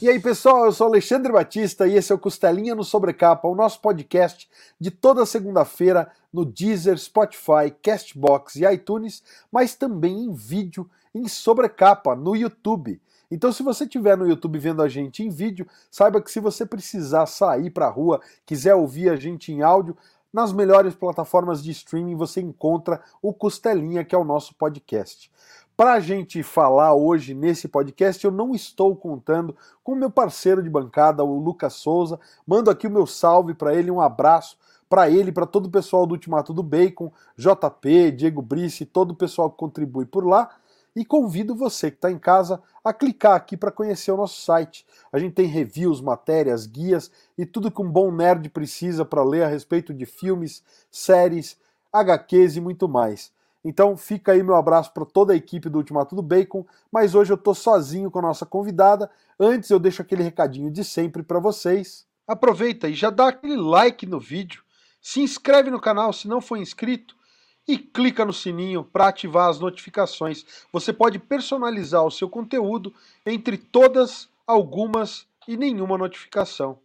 E aí, pessoal, eu sou Alexandre Batista e esse é o Costelinha no Sobrecapa, o nosso podcast de toda segunda-feira no Deezer, Spotify, Castbox e iTunes, mas também em vídeo em sobrecapa no YouTube. Então, se você estiver no YouTube vendo a gente em vídeo, saiba que se você precisar sair para a rua, quiser ouvir a gente em áudio, nas melhores plataformas de streaming você encontra o Costelinha, que é o nosso podcast. Para a gente falar hoje nesse podcast, eu não estou contando com o meu parceiro de bancada, o Lucas Souza. Mando aqui o meu salve para ele, um abraço para ele, para todo o pessoal do Ultimato do Bacon, JP, Diego Brice, todo o pessoal que contribui por lá. E convido você que está em casa a clicar aqui para conhecer o nosso site. A gente tem reviews, matérias, guias e tudo que um bom nerd precisa para ler a respeito de filmes, séries, HQs e muito mais. Então fica aí meu abraço para toda a equipe do Ultimato do Bacon, mas hoje eu estou sozinho com a nossa convidada. Antes eu deixo aquele recadinho de sempre para vocês. Aproveita e já dá aquele like no vídeo, se inscreve no canal se não for inscrito e clica no sininho para ativar as notificações. Você pode personalizar o seu conteúdo entre todas, algumas e nenhuma notificação.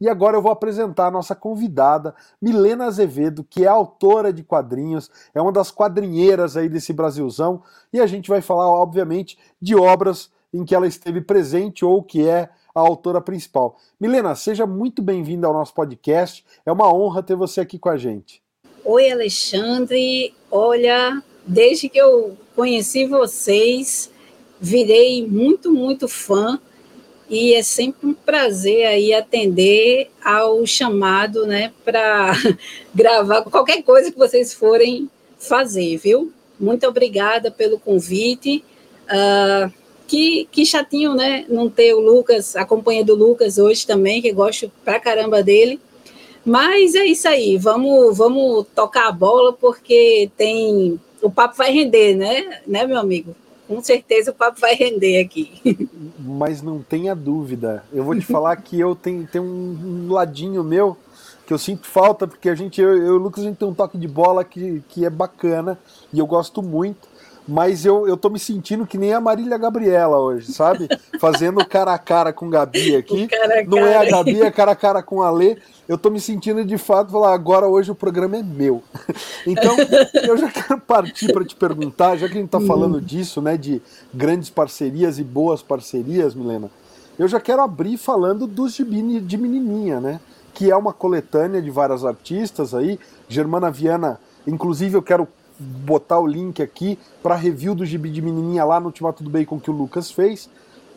E agora eu vou apresentar a nossa convidada, Milena Azevedo, que é autora de quadrinhos, é uma das quadrinheiras aí desse Brasilzão, e a gente vai falar, obviamente, de obras em que ela esteve presente ou que é a autora principal. Milena, seja muito bem-vinda ao nosso podcast. É uma honra ter você aqui com a gente. Oi, Alexandre. Olha, desde que eu conheci vocês, virei muito, muito fã e é sempre um prazer aí atender ao chamado, né, para gravar qualquer coisa que vocês forem fazer, viu? Muito obrigada pelo convite. Uh, que, que chatinho, né, não ter o Lucas, a companhia do Lucas hoje também, que gosto pra caramba dele. Mas é isso aí, vamos, vamos tocar a bola, porque tem. O papo vai render, né, né, meu amigo? Com certeza o papo vai render aqui. Mas não tenha dúvida. Eu vou te falar que eu tenho, tenho um ladinho meu que eu sinto falta, porque a gente, eu, eu e o Lucas, a gente tem um toque de bola que, que é bacana e eu gosto muito. Mas eu, eu tô me sentindo que nem a Marília Gabriela hoje, sabe? Fazendo cara a cara com Gabi aqui. Cara Não é a Gabi, é cara a cara com a Lê eu tô me sentindo de fato falar, agora hoje o programa é meu. Então, eu já quero partir para te perguntar, já que a gente tá hum. falando disso, né, de grandes parcerias e boas parcerias, Milena, eu já quero abrir falando dos Gibi de Menininha, né, que é uma coletânea de várias artistas aí, Germana Viana, inclusive eu quero botar o link aqui para review do Gibi de Menininha lá no Ultimato do Bacon que o Lucas fez,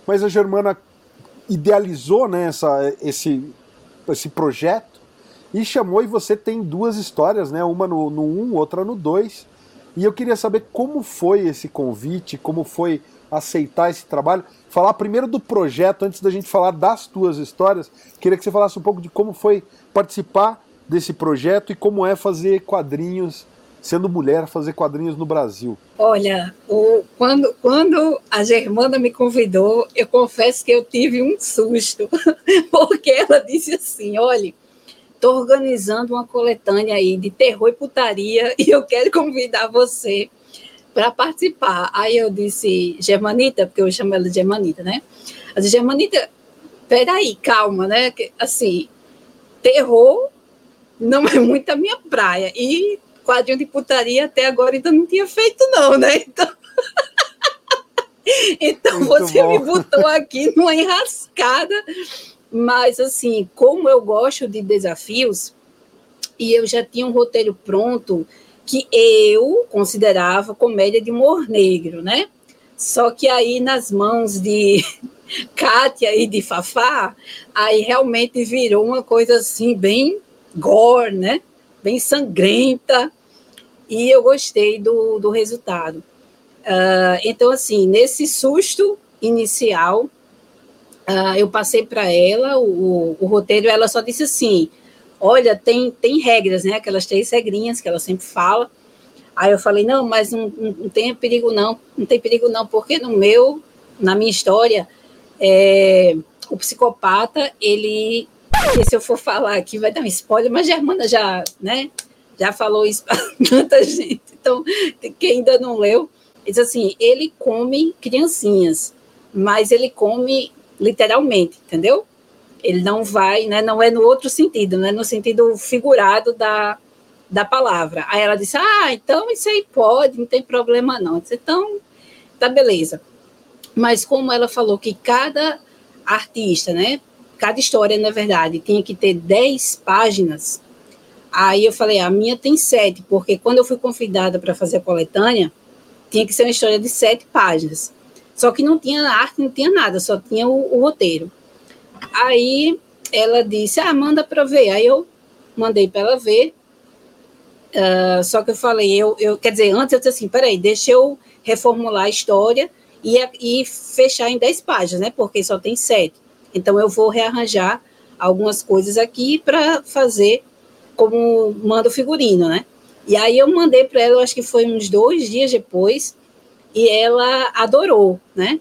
mas a Germana idealizou né, essa, esse esse projeto e chamou e você tem duas histórias, né? Uma no, no 1, um, outra no 2. E eu queria saber como foi esse convite, como foi aceitar esse trabalho. Falar primeiro do projeto, antes da gente falar das tuas histórias. Queria que você falasse um pouco de como foi participar desse projeto e como é fazer quadrinhos sendo mulher, fazer quadrinhos no Brasil? Olha, o, quando, quando a Germana me convidou, eu confesso que eu tive um susto, porque ela disse assim: olha, estou organizando uma coletânea aí de terror e putaria e eu quero convidar você para participar. Aí eu disse, Germanita, porque eu chamo ela de Germanita, né? Eu disse, Germanita, peraí, calma, né? Assim, terror não é muito a minha praia. E quadrinho de putaria até agora ainda não tinha feito, não, né? Então, então você bom. me botou aqui numa enrascada. Mas, assim, como eu gosto de desafios, e eu já tinha um roteiro pronto que eu considerava comédia de humor negro, né? Só que aí, nas mãos de Kátia e de Fafá, aí realmente virou uma coisa assim, bem gore, né? Bem sangrenta e eu gostei do, do resultado. Uh, então, assim, nesse susto inicial, uh, eu passei para ela o, o, roteiro, ela só disse assim: olha, tem, tem regras, né? Aquelas três regrinhas que ela sempre fala. Aí eu falei, não, mas não, não tem perigo não, não tem perigo não, porque no meu, na minha história, é, o psicopata, ele, se eu for falar aqui vai dar um spoiler, mas a Germana já, né, já falou isso para tanta gente. Então, quem ainda não leu, diz assim: ele come criancinhas, mas ele come literalmente, entendeu? Ele não vai, né, não é no outro sentido, não é no sentido figurado da, da palavra. Aí ela disse: Ah, então isso aí pode, não tem problema não. disse, então, tá beleza. Mas como ela falou que cada artista, né, cada história, na verdade, tinha que ter 10 páginas, aí eu falei: A minha tem sete, porque quando eu fui convidada para fazer a coletânea, tinha que ser uma história de sete páginas. Só que não tinha arte, não tinha nada, só tinha o, o roteiro. Aí ela disse: Ah, manda para ver. Aí eu mandei para ela ver. Uh, só que eu falei, eu, eu, quer dizer, antes eu disse assim: peraí, deixa eu reformular a história e, e fechar em 10 páginas, né? Porque só tem sete. Então eu vou rearranjar algumas coisas aqui para fazer como manda o figurino, né? E aí eu mandei para ela, acho que foi uns dois dias depois, e ela adorou, né?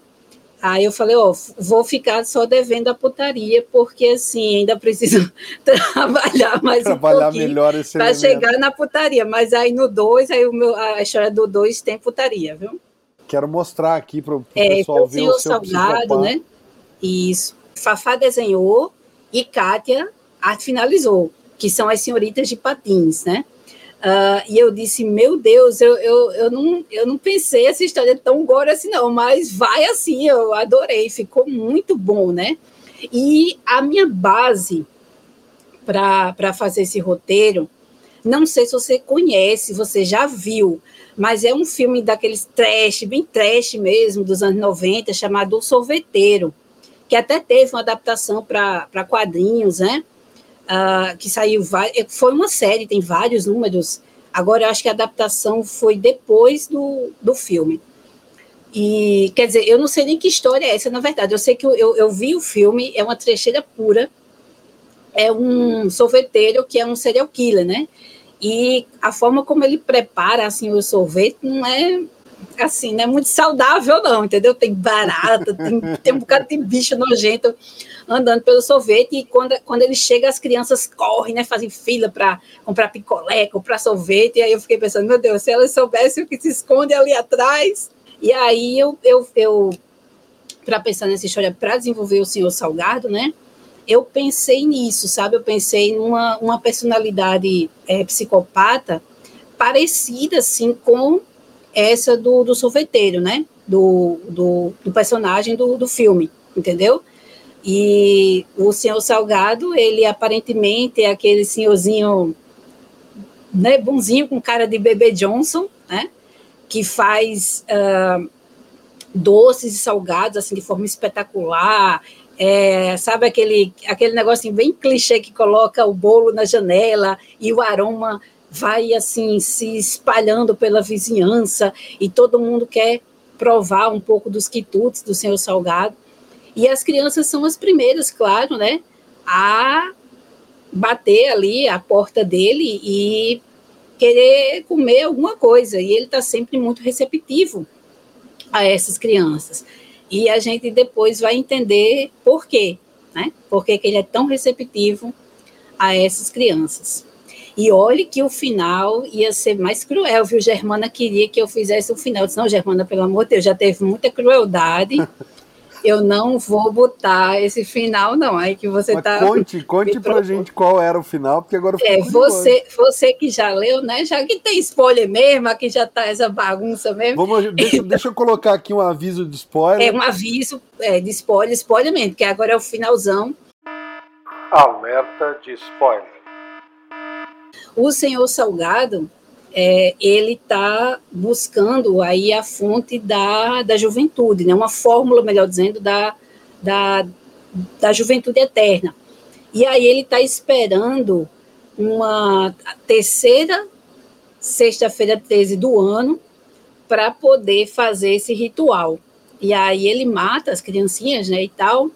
Aí eu falei, ó, vou ficar só devendo a putaria, porque assim, ainda preciso trabalhar mais trabalhar um melhor para chegar na putaria. Mas aí no 2, aí o meu, a história do 2 tem putaria, viu? Quero mostrar aqui para o é, pessoal ver o seu Salgado, né? Isso. Fafá desenhou e Kátia finalizou, que são as senhoritas de patins, né? Uh, e eu disse, meu Deus, eu, eu, eu, não, eu não pensei essa história tão gore assim, não, mas vai assim, eu adorei, ficou muito bom, né? E a minha base para fazer esse roteiro, não sei se você conhece, você já viu, mas é um filme daqueles trash, bem trash mesmo, dos anos 90, chamado O Sorveteiro, que até teve uma adaptação para quadrinhos, né? Uh, que saiu, foi uma série, tem vários números. Agora, eu acho que a adaptação foi depois do, do filme. E, quer dizer, eu não sei nem que história é essa, na verdade. Eu sei que eu, eu, eu vi o filme, é uma trecheira pura. É um sorveteiro que é um serial killer, né? E a forma como ele prepara, assim, o sorvete não é assim, não é muito saudável, não, entendeu? Tem barata, tem, tem um bocado de bicho nojento andando pelo sorvete, e quando, quando ele chega, as crianças correm, né? Fazem fila para comprar picolé, comprar sorvete, e aí eu fiquei pensando, meu Deus, se elas soubessem o que se esconde ali atrás. E aí eu, eu, eu para pensar nessa história, para desenvolver o senhor Salgado, né? Eu pensei nisso, sabe? Eu pensei numa uma personalidade é, psicopata parecida, assim, com essa do, do sorveteiro, né? Do, do, do personagem do, do filme, entendeu? E o senhor Salgado, ele aparentemente é aquele senhorzinho né, bonzinho com cara de bebê Johnson, né? Que faz uh, doces e salgados assim de forma espetacular. É, sabe aquele, aquele negócio bem clichê que coloca o bolo na janela e o aroma vai assim se espalhando pela vizinhança e todo mundo quer provar um pouco dos quitutes do senhor Salgado. E as crianças são as primeiras, claro, né, a bater ali a porta dele e querer comer alguma coisa. E ele está sempre muito receptivo a essas crianças. E a gente depois vai entender por quê, né? Por que ele é tão receptivo a essas crianças. E olhe que o final ia ser mais cruel, viu? Germana queria que eu fizesse o final. Eu disse, não, Germana, pelo amor de Deus, já teve muita crueldade. eu não vou botar esse final, não. Aí que você está. Conte, conte pra gente qual era o final, porque agora É, você, você que já leu, né? Já que tem spoiler mesmo, aqui já tá essa bagunça mesmo. Vamos, deixa, deixa eu colocar aqui um aviso de spoiler. É um aviso é, de spoiler, spoiler mesmo, porque agora é o finalzão. Alerta de spoiler. O senhor Salgado, é, ele está buscando aí a fonte da, da juventude, né? uma fórmula, melhor dizendo, da, da, da juventude eterna. E aí ele está esperando uma terceira sexta-feira 13 do ano para poder fazer esse ritual. E aí ele mata as criancinhas, né, e tal,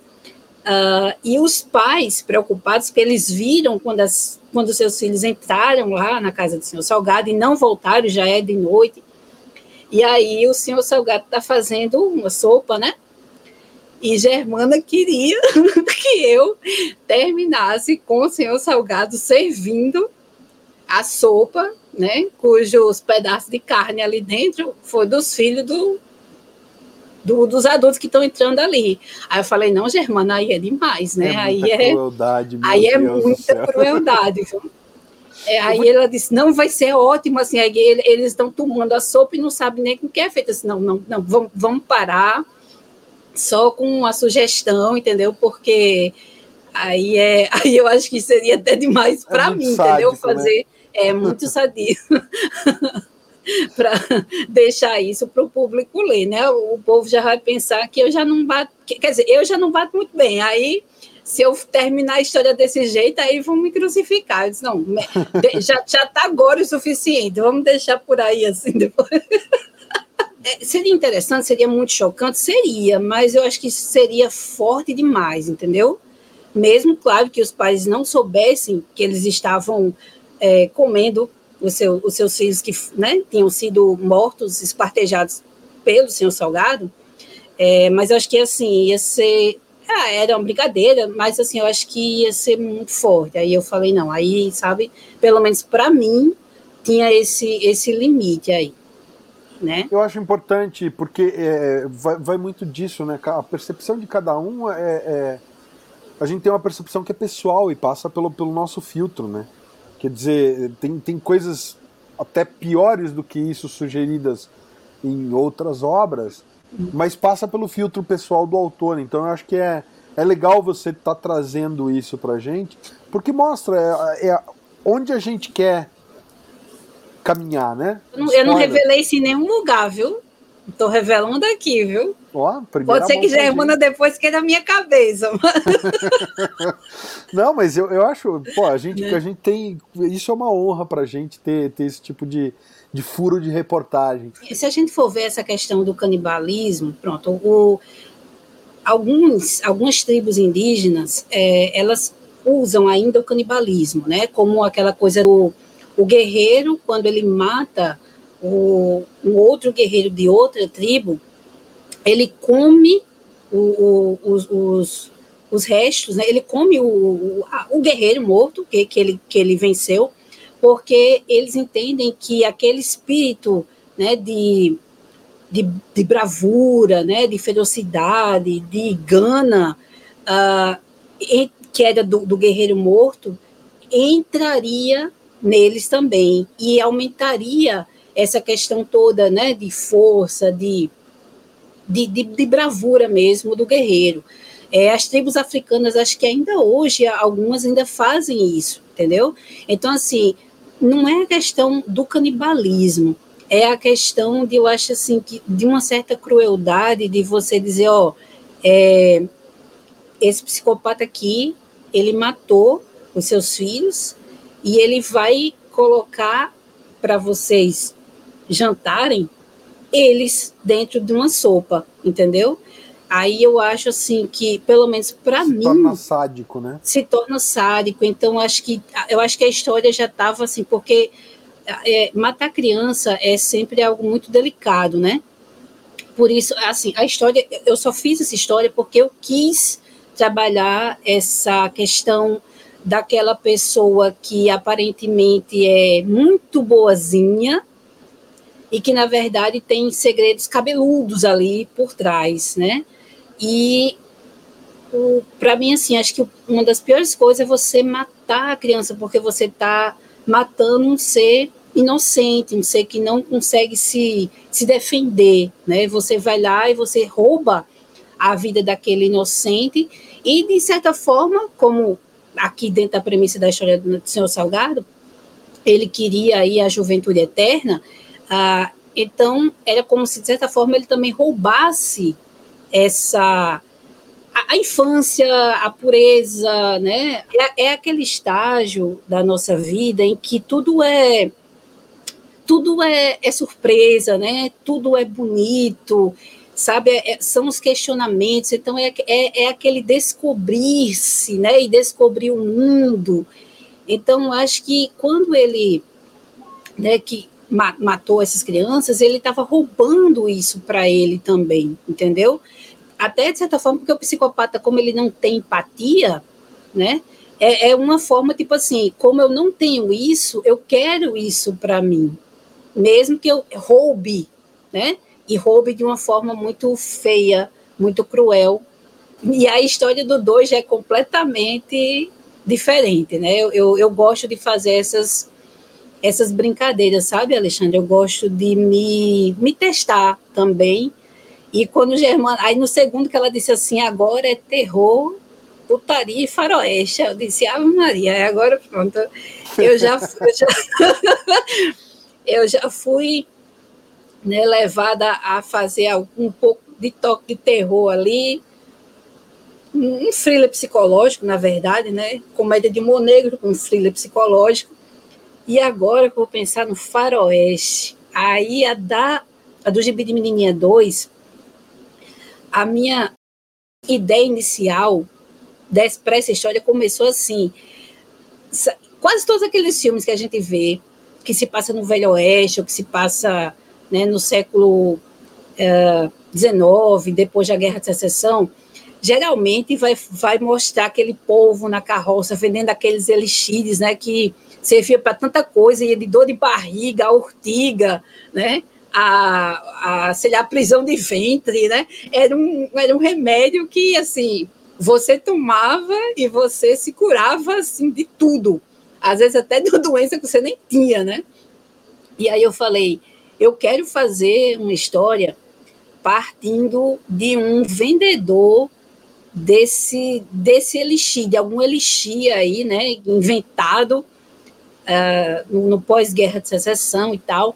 Uh, e os pais preocupados, porque eles viram quando, as, quando seus filhos entraram lá na casa do senhor Salgado e não voltaram, já é de noite. E aí o senhor Salgado está fazendo uma sopa, né? E Germana queria que eu terminasse com o senhor Salgado servindo a sopa, né? Cujos pedaços de carne ali dentro foi dos filhos do, do, dos adultos que estão entrando ali. Aí eu falei, não, Germana, aí é demais, né? É aí é crueldade, aí é muita crueldade. É, aí ela disse, não, vai ser ótimo, assim, aí eles estão tomando a sopa e não sabem nem com o que é feito. Assim, não, não, não, vamos, vamos parar só com a sugestão, entendeu? Porque aí é, aí eu acho que seria até demais para é mim, sádico, entendeu? Né? Fazer né? é muito sadio. para deixar isso para o público ler, né? O, povo já vai pensar que eu já não bato, quer dizer, eu já não bato muito bem. Aí, se eu terminar a história desse jeito, aí vão me crucificar. Eu disse, não, já já está agora o suficiente. Vamos deixar por aí assim depois. É, seria interessante, seria muito chocante, seria, mas eu acho que seria forte demais, entendeu? Mesmo, claro, que os pais não soubessem que eles estavam é, comendo seu, os seus filhos que né, tinham sido mortos, espartejados pelo senhor Salgado, é, mas eu acho que assim, ia ser. Ah, era uma brincadeira, mas assim, eu acho que ia ser muito forte. Aí eu falei, não, aí, sabe, pelo menos para mim, tinha esse, esse limite aí. Né? Eu acho importante, porque é, vai, vai, muito disso, né? A percepção de cada um é, é, A gente tem uma percepção que é pessoal e passa pelo, pelo nosso filtro, né? Quer dizer, tem, tem coisas até piores do que isso sugeridas em outras obras, mas passa pelo filtro pessoal do autor. Então eu acho que é, é legal você estar tá trazendo isso pra gente, porque mostra é, é onde a gente quer caminhar, né? Eu não, eu não revelei isso em nenhum lugar, viu? Estou revelando aqui, viu? Ó, Pode ser que Germana depois queira da minha cabeça. Não, mas eu, eu acho, pô, a gente, é. a gente tem. Isso é uma honra pra gente ter, ter esse tipo de, de furo de reportagem. Se a gente for ver essa questão do canibalismo, pronto, o, alguns, algumas tribos indígenas, é, elas usam ainda o canibalismo, né? Como aquela coisa do o guerreiro, quando ele mata um outro guerreiro de outra tribo, ele come o, o, os, os, os, restos, né? ele come o, o, guerreiro morto que, que, ele, que ele venceu, porque eles entendem que aquele espírito né, de, de, de bravura, né, de ferocidade, de gana, uh, que era do, do guerreiro morto, entraria neles também e aumentaria essa questão toda, né, de força, de, de, de, de bravura mesmo do guerreiro. É, as tribos africanas, acho que ainda hoje, algumas ainda fazem isso, entendeu? Então, assim, não é a questão do canibalismo, é a questão de, eu acho assim, que, de uma certa crueldade de você dizer, ó, é, esse psicopata aqui, ele matou os seus filhos e ele vai colocar para vocês jantarem eles dentro de uma sopa, entendeu? Aí eu acho assim que, pelo menos para mim, se torna sádico, né? Se torna sádico. Então acho que eu acho que a história já estava assim, porque é, matar criança é sempre algo muito delicado, né? Por isso, assim, a história, eu só fiz essa história porque eu quis trabalhar essa questão daquela pessoa que aparentemente é muito boazinha, e que na verdade tem segredos cabeludos ali por trás, né? E para mim assim, acho que uma das piores coisas é você matar a criança porque você está matando um ser inocente, um ser que não consegue se, se defender, né? Você vai lá e você rouba a vida daquele inocente e de certa forma, como aqui dentro da premissa da história do Senhor Salgado, ele queria aí a juventude eterna, ah, então, era como se, de certa forma, ele também roubasse essa. A, a infância, a pureza, né? É, é, aquele estágio da nossa vida em que tudo é. Tudo é, é surpresa, né? Tudo é bonito, sabe? É, é são os questionamentos, então é, é, é aquele descobrir-se, né? E descobrir o mundo. Então, acho que quando ele, né, que matou essas crianças, ele estava roubando isso para ele também, entendeu? Até de certa forma, porque o psicopata, como ele não tem empatia, né? É, é uma forma tipo assim, como eu não tenho isso, eu quero isso para mim, mesmo que eu roube, né? e roube de uma forma muito feia, muito cruel. E a história do dois é completamente diferente, né? Eu, eu, eu, gosto de fazer essas, essas brincadeiras, sabe, Alexandre? Eu gosto de me, me testar também. E quando Germana. Aí no segundo que ela disse assim, agora é terror, putaria e faroeste. Eu disse, Ave Maria, agora pronto. Eu já, eu já, eu já fui né, levada a fazer um pouco de toque de terror ali, um thriller psicológico, na verdade, né? Comédia de humor negro com um thriller psicológico. E agora que eu vou pensar no faroeste, aí a da a do Gibi de Menininha 2, a minha ideia inicial para essa história começou assim. Quase todos aqueles filmes que a gente vê, que se passa no Velho Oeste, ou que se passa né, no século XIX, uh, depois da Guerra de Secessão, geralmente vai, vai mostrar aquele povo na carroça vendendo aqueles elixires, né, que servia para tanta coisa, ia de dor de barriga, a urtiga, né, a, a, sei lá, a prisão de ventre, né, era um, era um remédio que, assim, você tomava e você se curava, assim, de tudo, às vezes até de uma doença que você nem tinha, né, e aí eu falei, eu quero fazer uma história partindo de um vendedor desse, desse elixir, de algum elixir aí, né, inventado uh, no, pós-guerra de secessão e tal.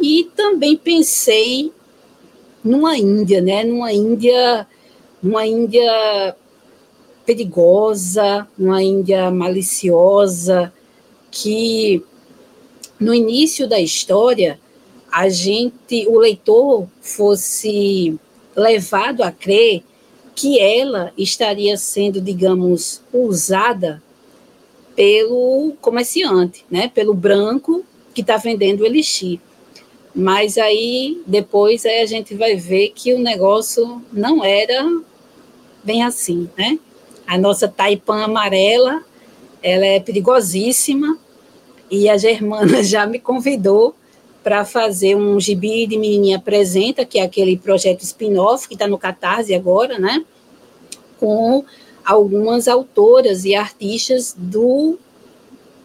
E também pensei numa Índia, né, numa Índia, numa Índia perigosa, numa Índia maliciosa, que no início da história a gente, o leitor fosse levado a crer que ela estaria sendo, digamos, usada pelo comerciante, né, pelo branco que está vendendo o elixir. Mas aí depois aí a gente vai ver que o negócio não era bem assim, né? A nossa taipã amarela, ela é perigosíssima e a Germana já me convidou para fazer um gibi de Menininha Apresenta, que é aquele projeto spin-off que está no Catarse agora, né? Com algumas autoras e artistas do,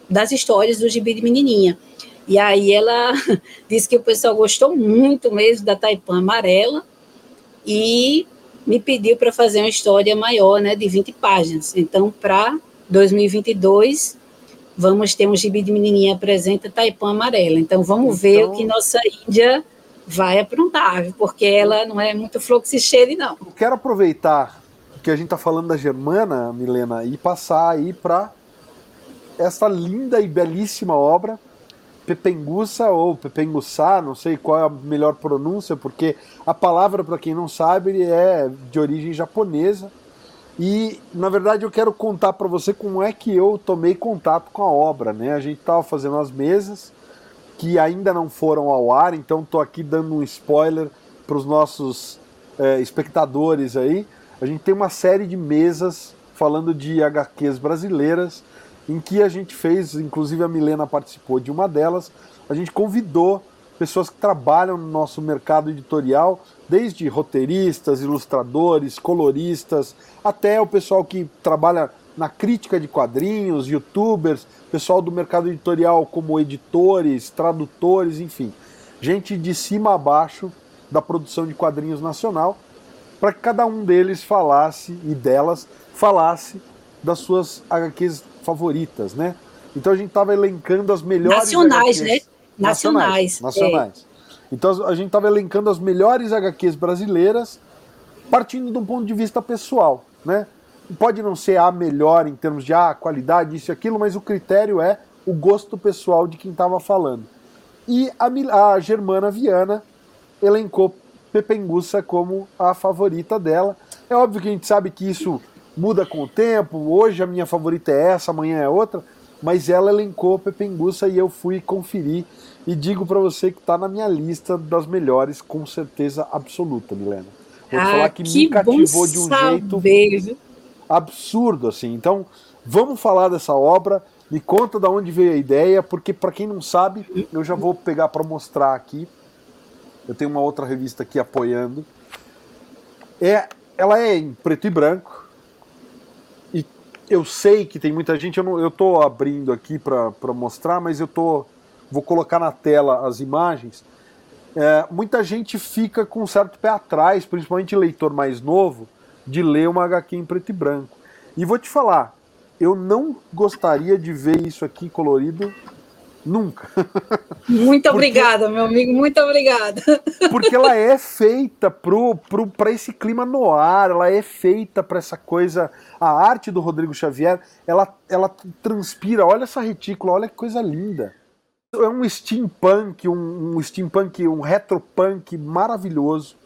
das histórias do gibi de Menininha. E aí ela disse que o pessoal gostou muito mesmo da Taipã Amarela e me pediu para fazer uma história maior, né, de 20 páginas. Então, para 2022, vamos ter um gibi de menininha apresenta Taipã Amarela. Então vamos então... ver o que nossa Índia vai aprontar, porque ela não é muito fluxicheire, não. Eu quero aproveitar que a gente está falando da Germana, Milena, e passar aí para essa linda e belíssima obra, Pepengussa ou Pepengussá, não sei qual é a melhor pronúncia, porque a palavra, para quem não sabe, é de origem japonesa e, na verdade, eu quero contar para você como é que eu tomei contato com a obra. Né? A gente estava fazendo as mesas que ainda não foram ao ar, então estou aqui dando um spoiler para os nossos é, espectadores aí. A gente tem uma série de mesas falando de HQs brasileiras, em que a gente fez, inclusive a Milena participou de uma delas, a gente convidou pessoas que trabalham no nosso mercado editorial, desde roteiristas, ilustradores, coloristas, até o pessoal que trabalha na crítica de quadrinhos, youtubers, pessoal do mercado editorial como editores, tradutores, enfim, gente de cima a baixo da produção de quadrinhos nacional, para que cada um deles falasse e delas falasse das suas HQs favoritas, né? Então a gente estava elencando as melhores nacionais, HQs. né? nacionais. Nacionais. É. Então a gente estava elencando as melhores HQs brasileiras partindo de um ponto de vista pessoal, né? Pode não ser a melhor em termos de ah, qualidade, isso e aquilo, mas o critério é o gosto pessoal de quem estava falando. E a, a Germana Viana elencou Pepengussa como a favorita dela. É óbvio que a gente sabe que isso muda com o tempo. Hoje a minha favorita é essa, amanhã é outra mas ela elencou Pepengussa e eu fui conferir e digo para você que está na minha lista das melhores com certeza absoluta, Milena. Vou ah, falar que, que me cativou de um saber. jeito absurdo assim. Então, vamos falar dessa obra. Me conta de onde veio a ideia, porque para quem não sabe, eu já vou pegar para mostrar aqui. Eu tenho uma outra revista aqui apoiando. É, ela é em preto e branco. E eu sei que tem muita gente. Eu, não, eu tô abrindo aqui para mostrar, mas eu tô. Vou colocar na tela as imagens. É, muita gente fica com um certo pé atrás, principalmente leitor mais novo, de ler uma HQ em preto e branco. E vou te falar, eu não gostaria de ver isso aqui colorido nunca. Muito obrigada, meu amigo, muito obrigada. Porque ela é feita pro, pro, para esse clima no ar, ela é feita para essa coisa. A arte do Rodrigo Xavier, ela, ela transpira. Olha essa retícula, olha que coisa linda. É um steampunk, um, um steampunk, um retropunk maravilhoso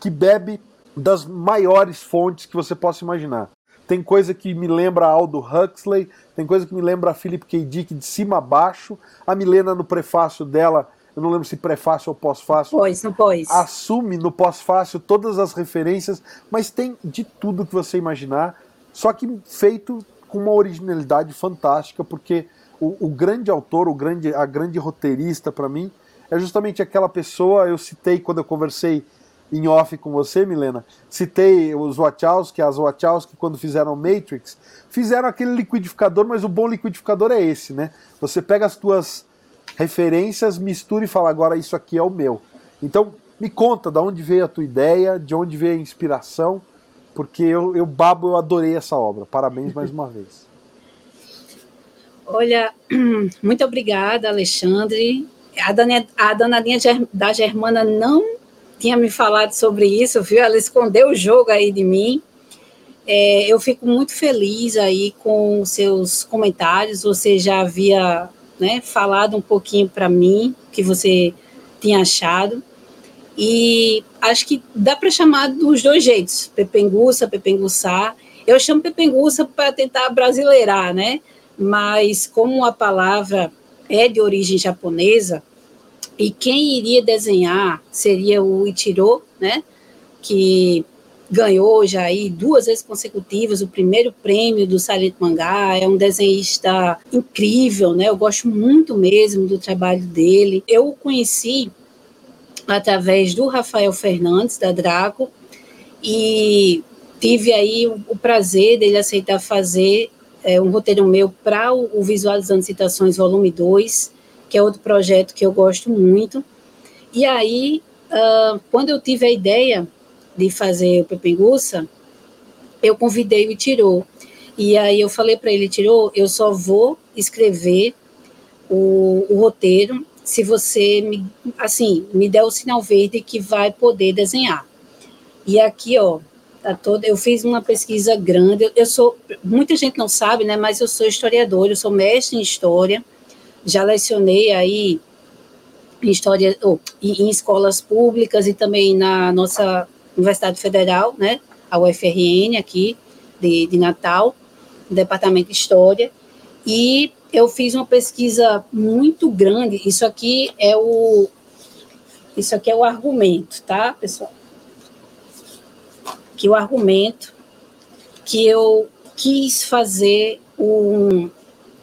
que bebe das maiores fontes que você possa imaginar. Tem coisa que me lembra Aldo Huxley, tem coisa que me lembra Philip K. Dick de cima a baixo. A Milena, no prefácio dela, eu não lembro se prefácio ou pós-fácil. Pois, pois. Assume no pós-fácio todas as referências, mas tem de tudo que você imaginar, só que feito com uma originalidade fantástica, porque o, o grande autor, o grande, a grande roteirista para mim, é justamente aquela pessoa, eu citei quando eu conversei em off com você, Milena, citei os Wachowski, as Wachowski, quando fizeram Matrix, fizeram aquele liquidificador, mas o bom liquidificador é esse, né? Você pega as tuas referências, mistura e fala, agora isso aqui é o meu. Então, me conta de onde veio a tua ideia, de onde veio a inspiração, porque eu, eu babo, eu adorei essa obra. Parabéns mais uma vez. Olha, muito obrigada, Alexandre. A, Dani, a danadinha da Germana não tinha me falado sobre isso, viu? Ela escondeu o jogo aí de mim. É, eu fico muito feliz aí com seus comentários. Você já havia né, falado um pouquinho para mim que você tinha achado. E acho que dá para chamar dos dois jeitos, pepenguça, pepenguçar. Eu chamo pepenguça para tentar brasileirar, né? Mas como a palavra é de origem japonesa, e quem iria desenhar seria o Ichiro, né? Que ganhou já aí duas vezes consecutivas o primeiro prêmio do Silent Mangá, é um desenhista incrível, né? Eu gosto muito mesmo do trabalho dele. Eu o conheci através do Rafael Fernandes da Draco e tive aí o, prazer dele aceitar fazer é, um roteiro meu para o Visualizando Citações Volume 2 que é outro projeto que eu gosto muito. E aí, uh, quando eu tive a ideia de fazer o Pepenguça, eu convidei o Itirô. E aí eu falei para ele, Itirô, eu só vou escrever o, o, roteiro se você me, assim, me der o sinal verde que vai poder desenhar. E aqui, ó, tá todo, eu fiz uma pesquisa grande, eu, eu sou, muita gente não sabe, né, mas eu sou historiador, eu sou mestre em história, já lecionei aí em história oh, em escolas públicas e também na nossa Universidade Federal, né, a UFRN aqui de, de Natal, no Departamento de História, e eu fiz uma pesquisa muito grande. Isso aqui é o isso aqui é o argumento, tá, pessoal? Que o argumento que eu quis fazer um,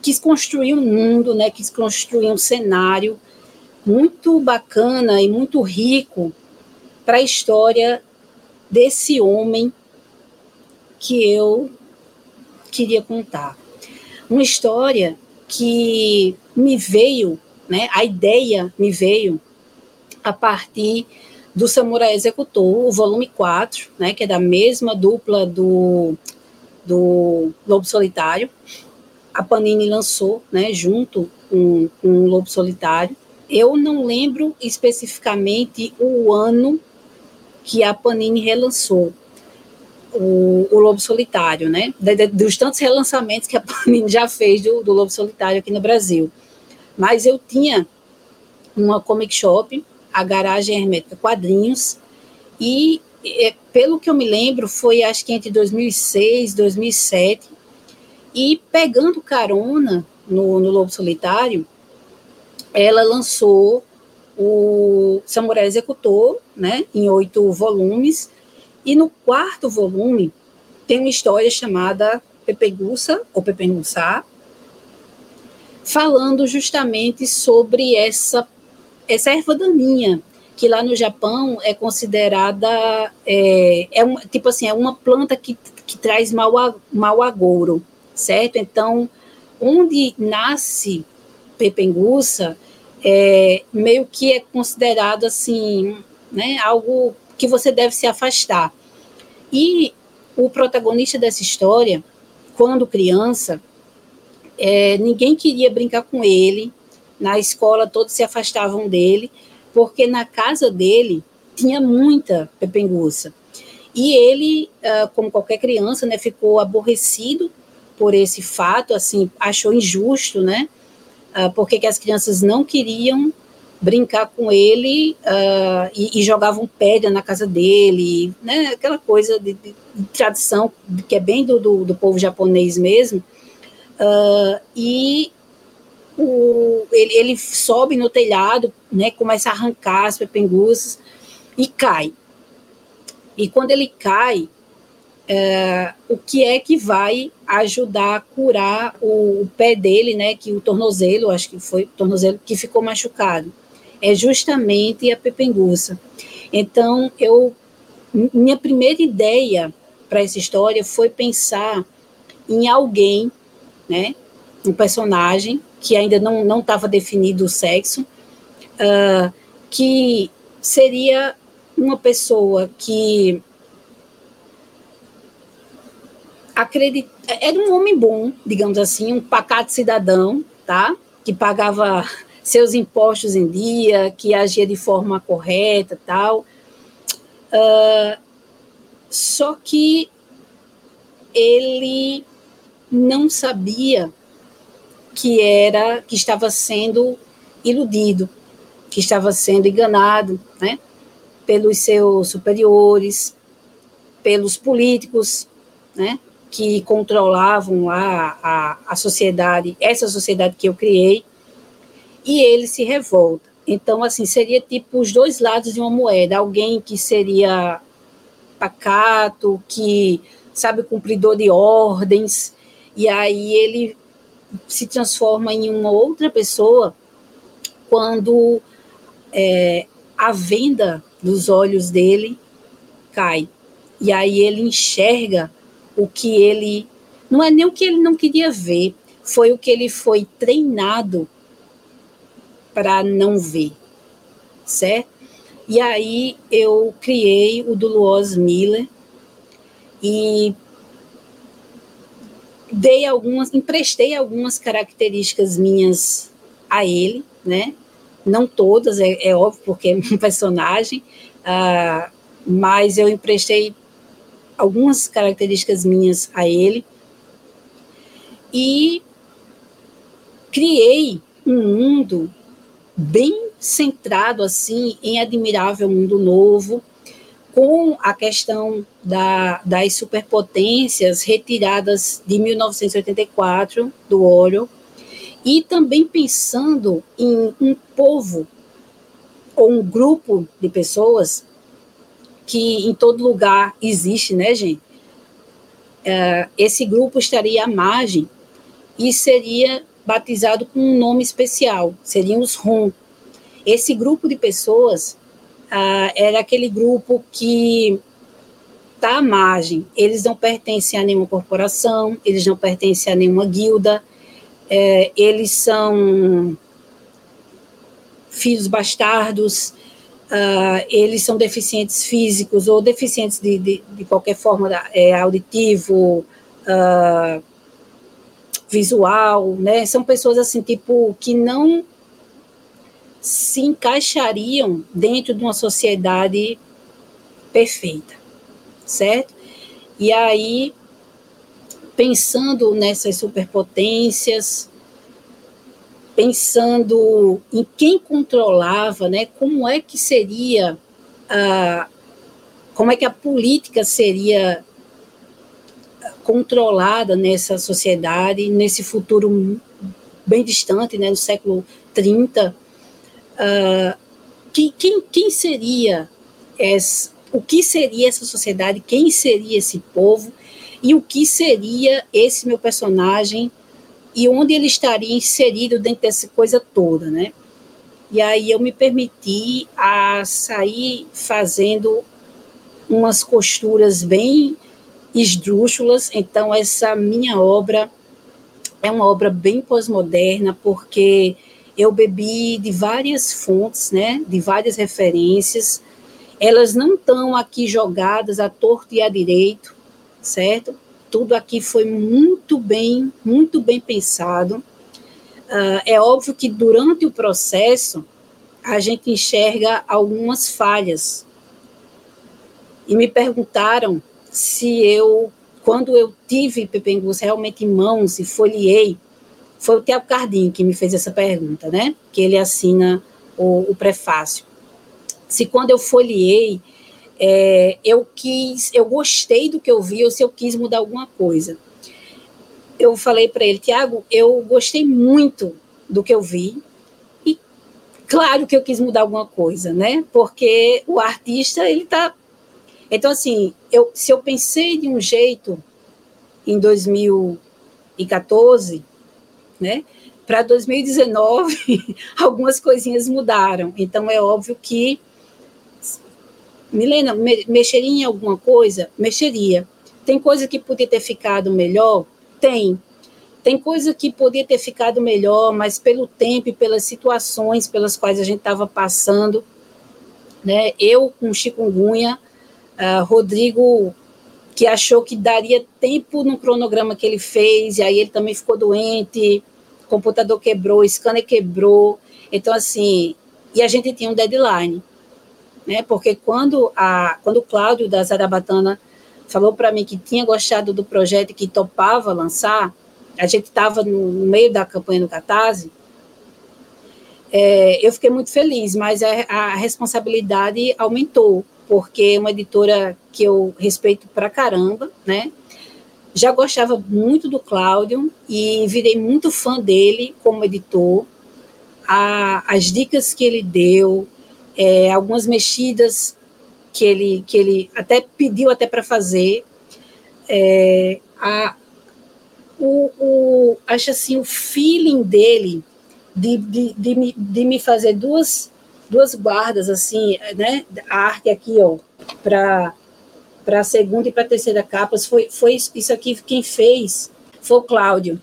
quis construir um mundo, né, quis construir um cenário muito bacana e muito rico para a história desse homem que eu queria contar. Uma história que me veio, né, a ideia me veio a partir do Samurai Executor, o volume 4, né, que é da mesma dupla do, do Lobo Solitário, a Panini lançou, né, junto com, com o Lobo Solitário. Eu não lembro especificamente o ano que a Panini relançou o, o Lobo Solitário, né? De, de, dos tantos relançamentos que a Panini já fez do, do Lobo Solitário aqui no Brasil. Mas eu tinha uma comic shop, a Garagem Hermética Quadrinhos, e é, pelo que eu me lembro, foi acho que entre 2006 e 2007, e pegando carona no, no Lobo Solitário, ela lançou o Samurai Executor, né, em oito volumes, e no quarto volume tem uma história chamada Pepegussa, ou Pepengussá, falando justamente sobre essa, essa erva daninha que lá no Japão é considerada é, é uma, tipo assim é uma planta que, que traz mau, mau agouro, certo? Então, onde nasce pepenguça, é, meio que é considerado assim, né, algo que você deve se afastar. E o protagonista dessa história, quando criança, é, ninguém queria brincar com ele, na escola todos se afastavam dele, porque na casa dele tinha muita pepenguça. E ele, ah, como qualquer criança, né, ficou aborrecido por esse fato, assim, achou injusto, né, ah, porque que as crianças não queriam brincar com ele uh, e, e, jogavam pedra na casa dele, né, aquela coisa de, de, de tradição que é bem do, do, do povo japonês mesmo, uh, e o, ele, ele, sobe no telhado, né, começa a arrancar as pepenguças e cai. E quando ele cai, é, o que é que vai ajudar a curar o, o, pé dele, né, que o tornozelo, acho que foi o tornozelo que ficou machucado, é justamente a pepenguça. Então, eu minha primeira ideia para essa história foi pensar em alguém, né, um personagem que ainda não estava definido o sexo, uh, que seria uma pessoa que era um homem bom, digamos assim, um pacato cidadão, tá? Que pagava seus impostos em dia, que agia de forma correta, tal. Uh, só que ele não sabia que era que estava sendo iludido, que estava sendo enganado, né, pelos seus superiores, pelos políticos, né, que controlavam a, a, a sociedade, essa sociedade que eu criei, e ele se revolta. Então, assim, seria tipo os dois lados de uma moeda. Alguém que seria pacato, que sabe cumpridor de ordens, e aí ele se transforma em uma outra pessoa quando é, a venda dos olhos dele cai. E aí ele enxerga o que ele. Não é nem o que ele não queria ver, foi o que ele foi treinado para não ver, certo? E aí eu criei o Duluoz Miller e dei algumas, emprestei algumas características minhas a ele, né? Não todas, é, é óbvio, porque é um personagem, uh, mas eu emprestei algumas características minhas a ele. E criei um mundo bem centrado assim em admirável mundo novo com a questão da, das superpotências retiradas de 1984 do Orwell, e também pensando em um povo ou um grupo de pessoas que em todo lugar existe, né, gente? Uh, esse grupo estaria à margem e seria batizado com um nome especial, seriam os ROM. Esse grupo de pessoas ah, era aquele grupo que está à margem. Eles não pertencem a nenhuma corporação, eles não pertencem a nenhuma guilda, é, eles são filhos bastardos, Uh, eles são deficientes físicos ou deficientes de, de, de qualquer forma, é, auditivo, uh, visual, né? São pessoas assim, tipo, que não se encaixariam dentro de uma sociedade perfeita, certo? E aí, pensando nessas superpotências, pensando em quem controlava, né, como é que seria a, como é que a política seria controlada nessa sociedade, nesse futuro bem distante, né, no século 30, uh, que, quem, quem seria essa, o que seria essa sociedade, quem seria esse povo? E o que seria esse meu personagem e onde ele estaria inserido dentro dessa coisa toda, né? E aí eu me permiti a sair fazendo umas costuras bem esdrúxulas. Então, essa minha obra é uma obra bem pós-moderna, porque eu bebi de várias fontes, né, de várias referências. Elas não estão aqui jogadas à torto e à direito, certo? Tudo aqui foi muito bem, muito bem pensado. Uh, é óbvio que durante o processo a gente enxerga algumas falhas. E me perguntaram se eu, quando eu tive Pepengus realmente em mãos e folheei, foi o Tiago Cardim que me fez essa pergunta, né? Que ele assina o, o prefácio. Se quando eu folheei, é, eu quis, eu gostei do que eu vi, ou se eu quis mudar alguma coisa. Eu falei para ele, Tiago, eu gostei muito do que eu vi, e claro que eu quis mudar alguma coisa, né? Porque o artista, ele tá. Então, assim, eu, se eu pensei de um jeito em 2014, né? Para 2019, algumas coisinhas mudaram. Então, é óbvio que. Milena, me, mexeria em alguma coisa? Mexeria. Tem coisa que podia ter ficado melhor? Tem. Tem coisa que podia ter ficado melhor, mas pelo tempo e pelas situações pelas quais a gente estava passando, né? Eu com chikungunya, uh, Rodrigo que achou que daria tempo no cronograma que ele fez, e aí ele também ficou doente, computador quebrou, scanner quebrou. Então, assim, e a gente tinha um deadline, né? Porque quando, a, quando o Cláudio da Zarabatana falou para mim que tinha gostado do projeto e que topava lançar, a gente estava no, no, meio da campanha do Catarse, é, eu fiquei muito feliz, mas a, a responsabilidade aumentou, porque é uma editora que eu respeito pra caramba, né? Já gostava muito do Cláudio e virei muito fã dele como editor. A, as dicas que ele deu, é, algumas mexidas que ele, que ele até pediu até para fazer. É, a, o, o, acho assim, o feeling dele de, de, de, me, de me fazer duas duas guardas, assim, né? A arte aqui, ó, para a segunda e para a terceira capas, foi, foi isso aqui quem fez foi o Cláudio.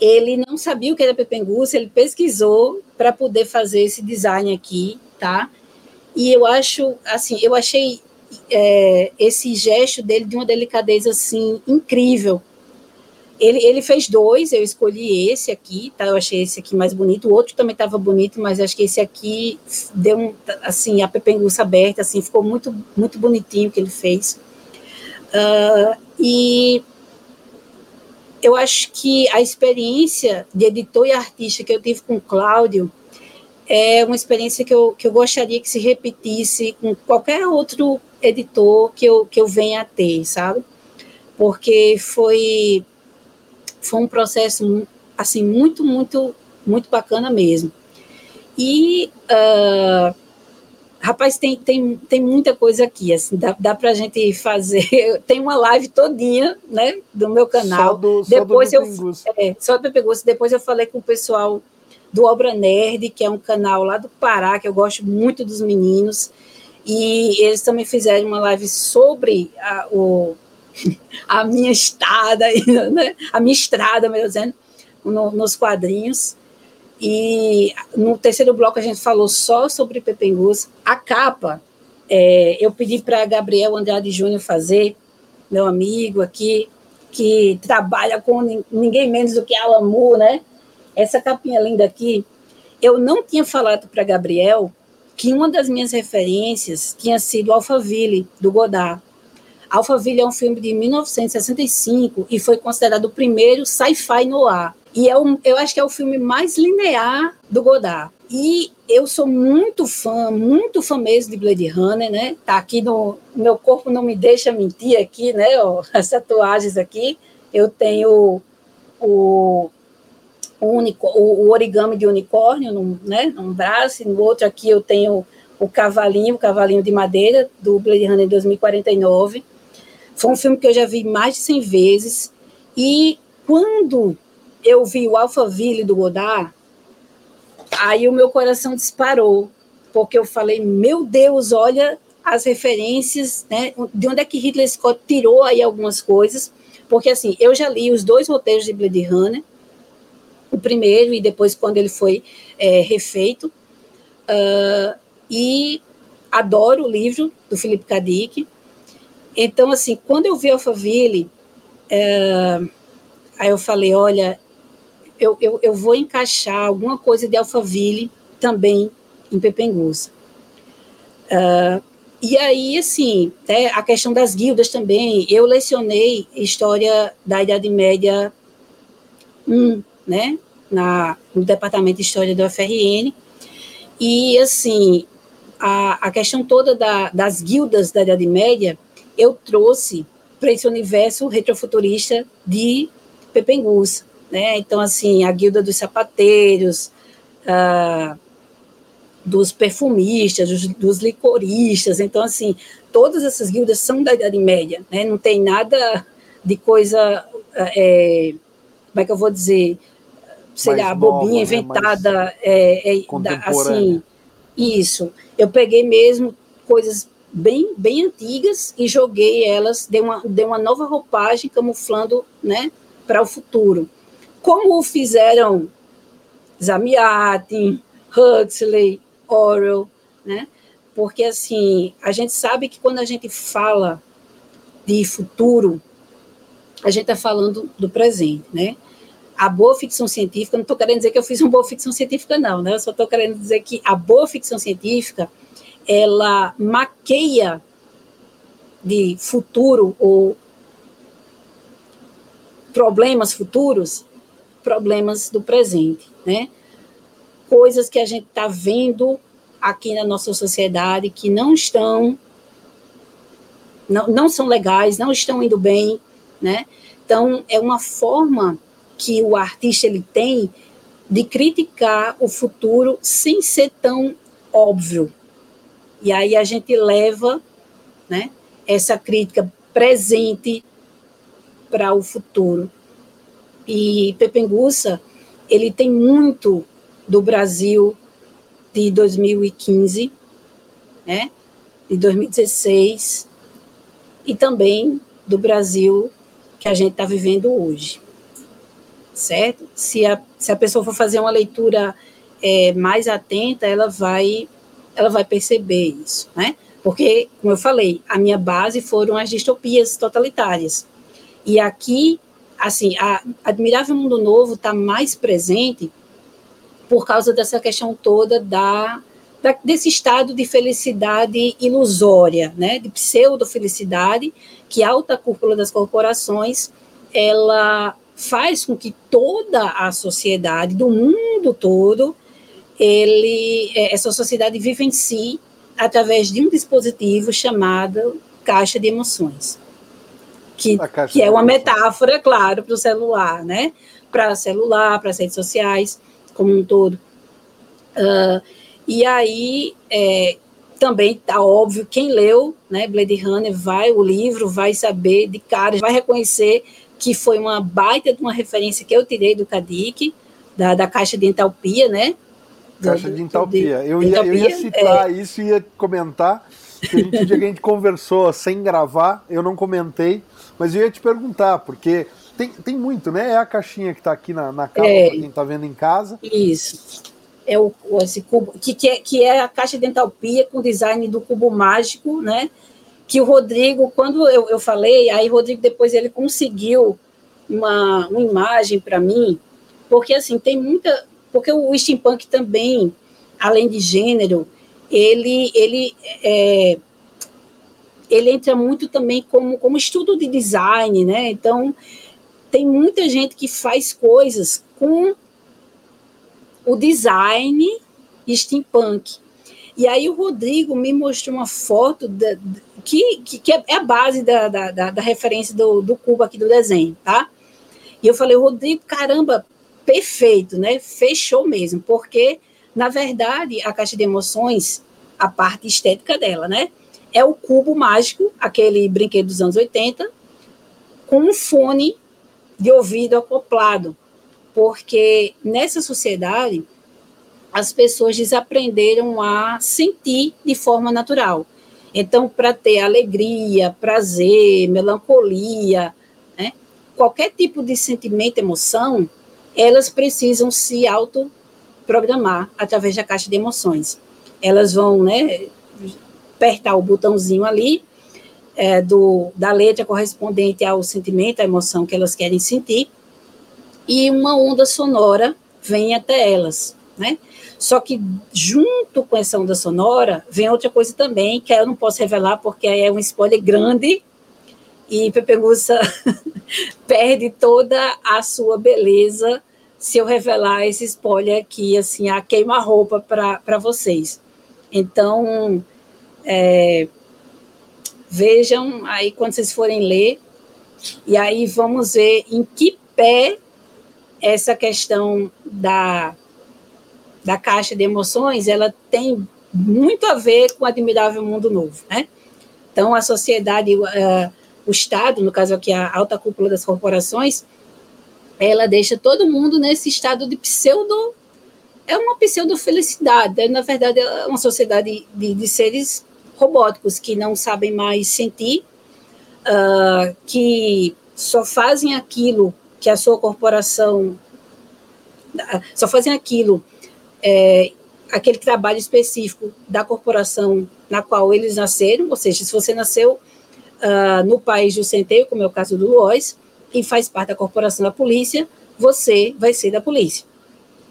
Ele não sabia o que era Pepenguça, ele pesquisou para poder fazer esse design aqui, tá? E eu acho, assim, eu achei é, esse gesto dele de uma delicadeza, assim, incrível, ele, ele fez dois, eu escolhi esse aqui, tá? Eu achei esse aqui mais bonito. O outro também estava bonito, mas acho que esse aqui deu um, assim, a pepenguça aberta, assim, ficou muito, muito bonitinho que ele fez. Uh, e eu acho que a experiência de editor e artista que eu tive com o Cláudio é uma experiência que eu, que eu gostaria que se repetisse com qualquer outro editor que eu, que eu venha a ter, sabe? Porque foi foi um processo assim muito, muito, muito bacana mesmo. E uh, rapaz, tem, tem, tem muita coisa aqui, assim, dá, dá para a gente fazer. Tem uma live todinha, né, do meu canal. Só do, depois só do eu é, só do Pepegusto. Depois eu falei com o pessoal do Obra Nerd, que é um canal lá do Pará, que eu gosto muito dos meninos. E eles também fizeram uma live sobre a, o, a minha estada, né? a minha estrada, melhor dizendo, no, nos quadrinhos. E no terceiro bloco a gente falou só sobre Pepengus. A capa, é, eu pedi para Gabriel Andrade Júnior fazer, meu amigo aqui, que trabalha com ninguém menos do que Moore, né? Essa capinha linda aqui. Eu não tinha falado para Gabriel que uma das minhas referências tinha sido Alphaville, do Godard. Alphaville é um filme de 1965 e foi considerado o primeiro sci-fi no ar. E é um, eu acho que é o filme mais linear do Godard. E eu sou muito fã, muito fã mesmo de Blade Runner, né? Tá aqui no meu corpo não me deixa mentir aqui, né? Ó, as tatuagens aqui. Eu tenho o, o, o origami de unicórnio, num, né? Num braço, e no outro aqui eu tenho o cavalinho, o cavalinho de madeira do Blade Runner 2049. Foi um filme que eu já vi mais de 100 vezes. E quando eu vi o Alphaville do Godard, aí o meu coração disparou, porque eu falei, meu Deus, olha as referências, né? De onde é que Hitler Scott tirou aí algumas coisas? Porque assim, eu já li os dois roteiros de Blade Runner, o primeiro e depois quando ele foi é, refeito, uh, e adoro o livro do Felipe Cadic. Então, assim, quando eu vi Alphaville, uh, aí eu falei, olha, eu, eu, eu vou encaixar alguma coisa de Alphaville também em Pepengusa. Uh, e aí, assim, né, a questão das guildas também, eu lecionei História da Idade Média 1, né, na, no Departamento de História do UFRN, e, assim, a, a questão toda da, das guildas da Idade Média, eu trouxe para esse universo retrofuturista de Pepengusa, né, então, assim, a guilda dos sapateiros, dos perfumistas, dos, dos, licoristas. Então, assim, todas essas guildas são da Idade Média, né? Não tem nada de coisa, é, como é que eu vou dizer, sei lá, bobinha, né? inventada, é, é, assim, isso. Eu peguei mesmo coisas bem, bem antigas e joguei elas, dei uma, dei uma nova roupagem, camuflando, né, para o futuro. Como fizeram Zamiatin, Huxley, Orwell, né? Porque, assim, a gente sabe que quando a gente fala de futuro, a gente está falando do presente, né? A boa ficção científica, não estou querendo dizer que eu fiz uma boa ficção científica, não, né? Eu só estou querendo dizer que a boa ficção científica, ela maqueia de futuro ou problemas futuros, problemas do presente, né? coisas que a gente está vendo aqui na nossa sociedade que não estão, não, não são legais, não estão indo bem, né? Então, é uma forma que o artista ele tem de criticar o futuro sem ser tão óbvio. E aí a gente leva né, essa crítica presente para o futuro. E Pepengussa, ele tem muito do Brasil de 2015, né, de 2016, e também do Brasil que a gente está vivendo hoje. Certo? Se a, se a pessoa for fazer uma leitura é, mais atenta, ela vai, ela vai perceber isso, né? Porque, como eu falei, a minha base foram as distopias totalitárias. E aqui, assim, a Admirável Mundo Novo está mais presente por causa dessa questão toda da, da, desse estado de felicidade ilusória, né, de pseudo-felicidade, que a alta cúpula das corporações ela faz com que toda a sociedade do mundo todo ele é, essa sociedade vive em si através de um dispositivo chamado caixa de emoções que, que é uma metáfora claro para o celular né para celular para as redes sociais como um todo. Uh, e aí, é, também está óbvio, quem leu né, Blade Runner vai, o livro, vai saber de cara, vai reconhecer que foi uma baita de uma referência que eu tirei do Cadic, da, da caixa de entalpia, né? Caixa de entalpia. eu, ia, entalpia, eu ia citar é. isso e ia comentar. Que a gente, dia que a gente conversou sem gravar, eu não comentei, mas eu ia te perguntar, porque tem, tem muito, né? É a caixinha que está aqui na, na capa, é, para quem está vendo em casa. Isso. É o, esse cubo, que, que, é, que é a caixa de entalpia com design do cubo mágico, né? Que o Rodrigo, quando eu, eu falei, aí o Rodrigo depois ele conseguiu uma, uma imagem para mim, porque assim, tem muita. Porque o steampunk também, além de gênero, ele, ele é, ele entra muito também como, como estudo de design, né? Então, tem muita gente que faz coisas com o design steampunk. E aí o Rodrigo me mostrou uma foto da, que, que, que, é a base da, da, da, referência do, do cubo aqui do desenho, tá? E eu falei, Rodrigo, caramba, perfeito, né? Fechou mesmo, porque, na verdade, a caixa de emoções, a parte estética dela, né? É o cubo mágico, aquele brinquedo dos anos 80, com um fone de ouvido acoplado, porque nessa sociedade as pessoas desaprenderam a sentir de forma natural. Então, para ter alegria, prazer, melancolia, né, qualquer tipo de sentimento, emoção, elas precisam se autoprogramar através da caixa de emoções. Elas vão né, apertar o botãozinho ali é, do, da letra correspondente ao sentimento, à emoção que elas querem sentir, e uma onda sonora vem até elas, né? Só que junto com essa onda sonora vem outra coisa também, que eu não posso revelar porque é um spoiler grande e Pepenguça perde toda a sua beleza se eu revelar esse spoiler aqui, assim, a queima-roupa para vocês. Então, é, vejam aí quando vocês forem ler, e aí vamos ver em que pé essa questão da, da caixa de emoções, ela tem muito a ver com o Admirável Mundo Novo, né? Então, a sociedade, uh, o Estado, no caso aqui a alta cúpula das corporações, ela deixa todo mundo nesse estado de pseudo é uma pseudo-felicidade. Né? Na verdade, é uma sociedade de, de, seres robóticos que não sabem mais sentir, uh, que só fazem aquilo que a sua corporação. Só fazem aquilo, é, aquele trabalho específico da corporação na qual eles nasceram, ou seja, se você nasceu uh, no país do centeio, como é o caso do Lois, e faz parte da corporação da polícia, você vai ser da polícia.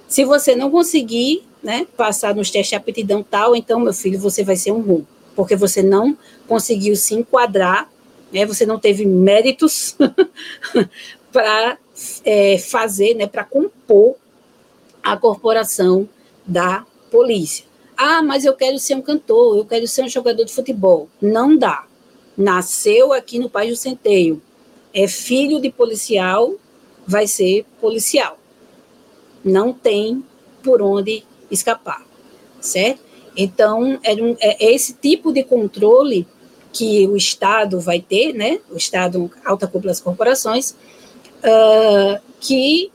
Se você não conseguir né, passar nos testes de aptidão tal, então, meu filho, você vai ser um rum, porque você não conseguiu se enquadrar, né, você não teve méritos para é, fazer, né, para compor a corporação da polícia. Ah, mas eu quero ser um cantor, eu quero ser um jogador de futebol. Não dá. Nasceu aqui no País do Centeio, é filho de policial, vai ser policial. Não tem por onde escapar, certo? Então, é, um, é esse tipo de controle que o Estado vai ter, né? O Estado, alta cúpula das corporações, uh, que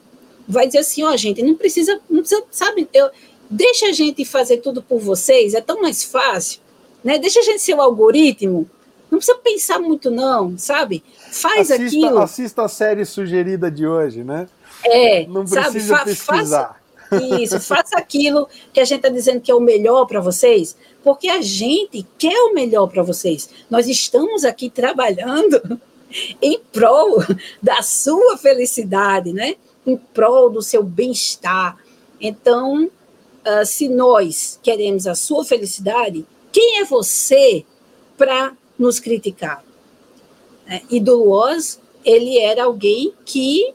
vai dizer assim, ó, oh, gente, não precisa, não precisa, sabe, eu, deixa a gente fazer tudo por vocês, é tão mais fácil, né? Deixa a gente ser o algoritmo, não precisa pensar muito, não, sabe? Faz assista, aquilo. Assista a série sugerida de hoje, né? É, não precisa sabe? pesquisar. Faça, isso, faça aquilo que a gente está dizendo que é o melhor para vocês, porque a gente quer o melhor para vocês. Nós estamos aqui trabalhando em prol da sua felicidade, né? Em prol do seu bem-estar. Então, uh, se nós queremos a sua felicidade, quem é você para nos criticar. É, e Duoz, ele era alguém que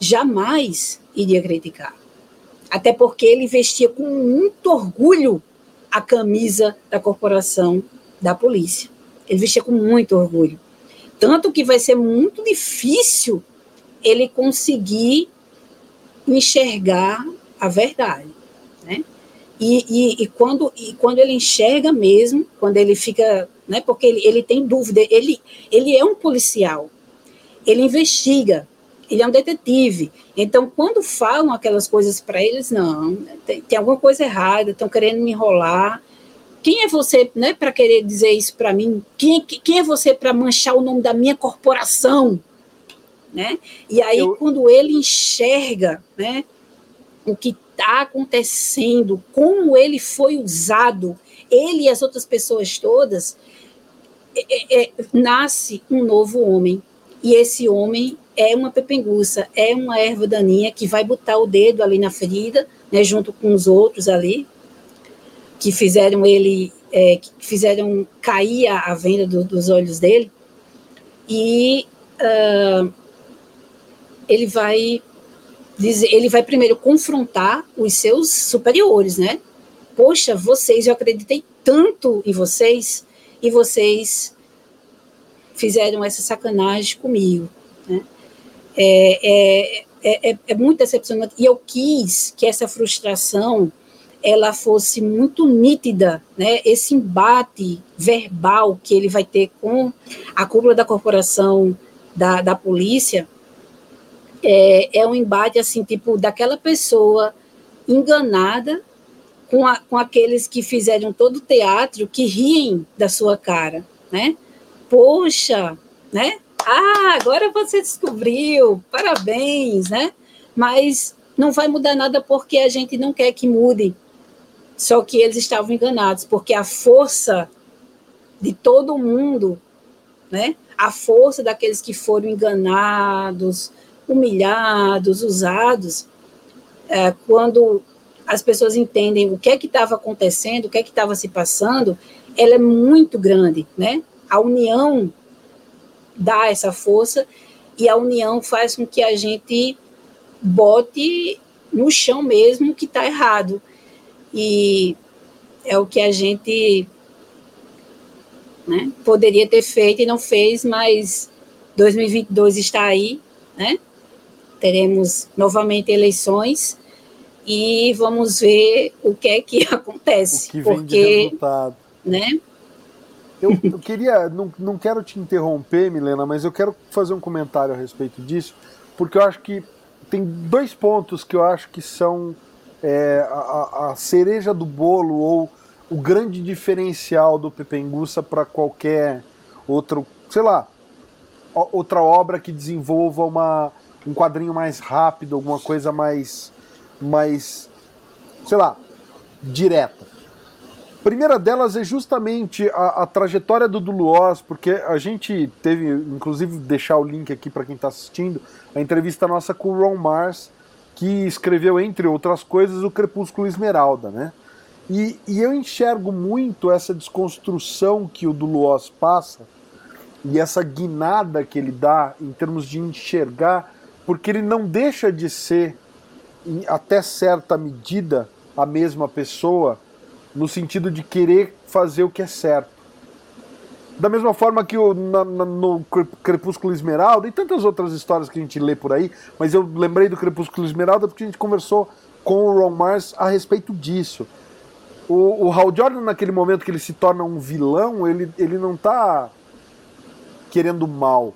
jamais iria criticar. Até porque ele vestia com muito orgulho a camisa da corporação da polícia. Ele vestia com muito orgulho. Tanto que vai ser muito difícil ele conseguir enxergar a verdade. E, e, e, quando, e quando ele enxerga mesmo, quando ele fica, né, porque ele, ele tem dúvida, ele, ele é um policial, ele investiga, ele é um detetive. Então, quando falam aquelas coisas para eles, não, tem, tem, alguma coisa errada, estão querendo me enrolar. Quem é você né, para querer dizer isso para mim? Quem, quem é você para manchar o nome da minha corporação? Né? E aí, Eu... quando ele enxerga né, o que está acontecendo, como ele foi usado, ele e as outras pessoas todas, é, é, é, nasce um novo homem. E esse homem é uma pepenguça, é uma erva daninha que vai botar o dedo ali na ferida, né, junto com os outros ali, que fizeram ele, é, que fizeram cair a, a venda do, dos olhos dele. E uh, ele vai dizer, ele vai primeiro confrontar os seus superiores, né? Poxa, vocês, eu acreditei tanto em vocês e vocês fizeram essa sacanagem comigo, né? É, é, é, é, é muito decepcionante. E eu quis que essa frustração ela fosse muito nítida, né? Esse embate verbal que ele vai ter com a cúpula da corporação da, da polícia, é, é um embate assim, tipo, daquela pessoa enganada com, a, com aqueles que fizeram todo o teatro que riem da sua cara, né? Poxa, né? Ah, agora você descobriu, parabéns, né? Mas não vai mudar nada porque a gente não quer que mude. Só que eles estavam enganados, porque a força de todo mundo, né? A força daqueles que foram enganados, humilhados, usados, é, quando as pessoas entendem o que é que estava acontecendo, o que é que estava se passando, ela é muito grande, né? A união dá essa força e a união faz com que a gente bote no chão mesmo que está errado. E é o que a gente né, poderia ter feito e não fez, mas 2022 está aí, né? Teremos novamente eleições e vamos ver o que é que acontece. O que vem porque, de resultado. Né? Eu, eu queria, não, não quero te interromper, Milena, mas eu quero fazer um comentário a respeito disso, porque eu acho que tem dois pontos que eu acho que são é, a, a, cereja do bolo ou o grande diferencial do Pepengussa para qualquer outro, sei lá, outra obra que desenvolva uma, um quadrinho mais rápido, alguma coisa mais, mais, sei lá, direta primeira delas é justamente a, a trajetória do Duluoz, porque a gente teve, inclusive, deixar o link aqui para quem está assistindo, a entrevista nossa com o Ron Mars, que escreveu, entre outras coisas, o Crepúsculo Esmeralda, né? E, e eu enxergo muito essa desconstrução que o Duluoz passa e essa guinada que ele dá em termos de enxergar, porque ele não deixa de ser, em, até certa medida, a mesma pessoa, no sentido de querer fazer o que é certo. Da mesma forma que o, na, na, no Crepúsculo Esmeralda e tantas outras histórias que a gente lê por aí, mas eu lembrei do Crepúsculo Esmeralda porque a gente conversou com o Ron Mars a respeito disso. O, o Hal Jordan, naquele momento que ele se torna um vilão, ele, ele não está querendo mal,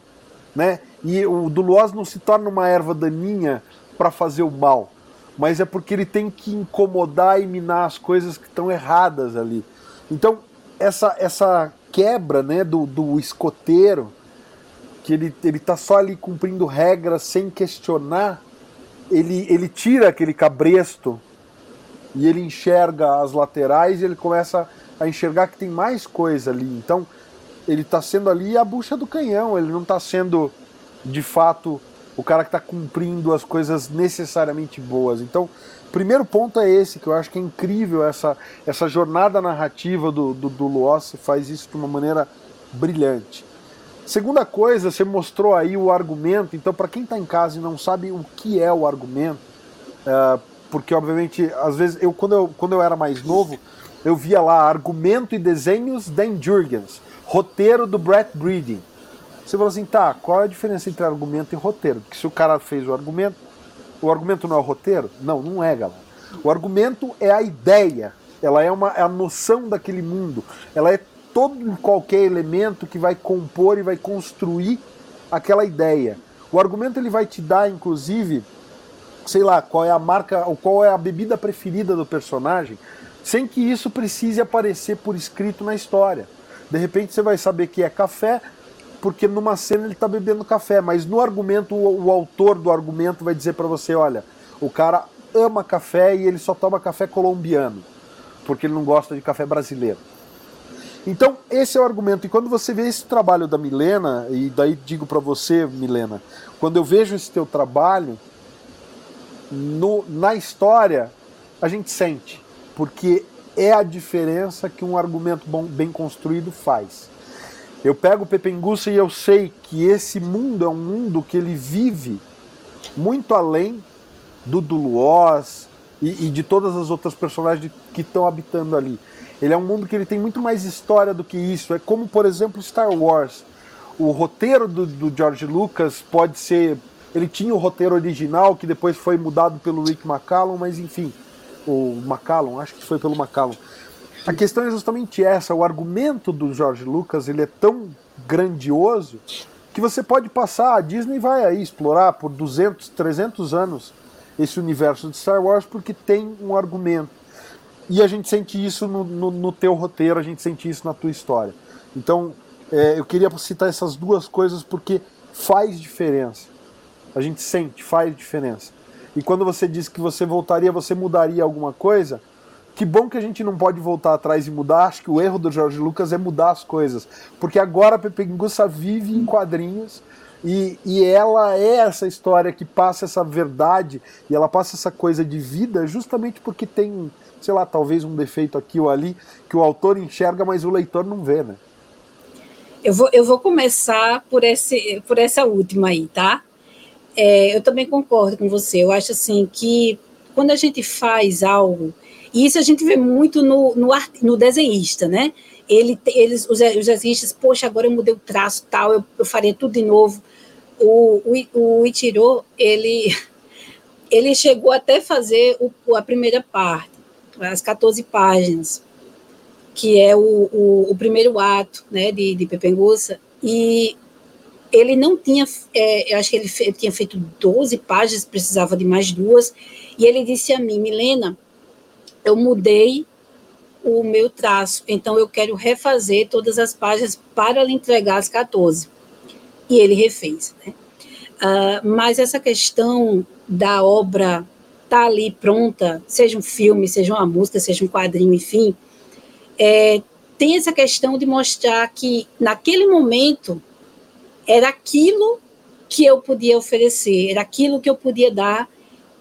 né? E o Duluoz não se torna uma erva daninha para fazer o mal mas é porque ele tem que incomodar e minar as coisas que estão erradas ali. Então, essa, essa quebra né, do, do escoteiro, que ele, ele tá só ali cumprindo regras sem questionar, ele, ele tira aquele cabresto e ele enxerga as laterais e ele começa a enxergar que tem mais coisa ali. Então, ele está sendo ali a bucha do canhão, ele não está sendo de fato o cara que está cumprindo as coisas necessariamente boas. Então, primeiro ponto é esse, que eu acho que é incrível essa, essa jornada narrativa do, do, do Luoss, faz isso de uma maneira brilhante. Segunda coisa, você mostrou aí o argumento, então para quem está em casa e não sabe o que é o argumento, é, porque obviamente, às vezes, eu quando, eu quando eu era mais novo, eu via lá argumento e desenhos Dan Jurgens, roteiro do Brett Breeding. Você fala assim, tá, qual é a diferença entre argumento e roteiro? Porque se o cara fez o argumento, o argumento não é o roteiro? Não, não é, galera. O argumento é a ideia, ela é, uma, é a noção daquele mundo, ela é todo qualquer elemento que vai compor e vai construir aquela ideia. O argumento ele vai te dar, inclusive, sei lá, qual é a marca ou qual é a bebida preferida do personagem, sem que isso precise aparecer por escrito na história. De repente você vai saber que é café, porque numa cena ele está bebendo café, mas no argumento o, o autor do argumento vai dizer para você, olha, o cara ama café e ele só toma café colombiano, porque ele não gosta de café brasileiro. Então, esse é o argumento. E quando você vê esse trabalho da Milena, e daí digo para você, Milena, quando eu vejo esse teu trabalho, no, na história, a gente sente, porque é a diferença que um argumento bom, bem construído faz. Eu pego o Pepengussa e eu sei que esse mundo é um mundo que ele vive muito além do Duluoz e, e de todas as outras personagens que estão habitando ali. Ele é um mundo que ele tem muito mais história do que isso. É como, por exemplo, Star Wars. O roteiro do, do George Lucas pode ser. Ele tinha o roteiro original que depois foi mudado pelo Rick McCallum, mas enfim, o McCallum, acho que foi pelo McCallum. A questão é justamente essa. O argumento do George Lucas ele é tão grandioso que você pode passar. A Disney vai aí explorar por 200, 300 anos esse universo de Star Wars porque tem um argumento. e a gente sente isso no, no, no, teu roteiro, a gente sente isso na tua história. Então, é, eu queria citar essas duas coisas porque faz diferença. A gente sente, faz diferença. E quando você disse que você voltaria, você mudaria alguma coisa, que bom que a gente não pode voltar atrás e mudar. Acho que o erro do Jorge Lucas é mudar as coisas. Porque agora a Pepe Gussa vive em quadrinhos e, e ela é essa história que passa essa verdade e ela passa essa coisa de vida justamente porque tem, sei lá, talvez um defeito aqui ou ali que o autor enxerga, mas o leitor não vê, né? Eu vou, eu vou começar por, esse, por essa última aí, tá? É, eu também concordo com você. Eu acho assim que quando a gente faz algo, e isso a gente vê muito no, no, art, no desenhista, né? Ele, eles, os, os desenhistas, poxa, agora eu mudei o traço tal, eu, eu faria tudo de novo. O, o, o ele, ele chegou até fazer o, a primeira parte, as 14 páginas, que é o, o, o primeiro ato né, de, de Pepengussa, e ele não tinha, é, eu acho que ele, ele tinha feito 12 páginas, precisava de mais duas, e ele disse a mim, Milena, eu mudei o meu traço, então eu quero refazer todas as páginas para lhe entregar as 14. E ele refez. Né? Uh, mas essa questão da obra estar tá ali pronta, seja um filme, seja uma música, seja um quadrinho, enfim, é, tem essa questão de mostrar que naquele momento era aquilo que eu podia oferecer, era aquilo que eu podia dar,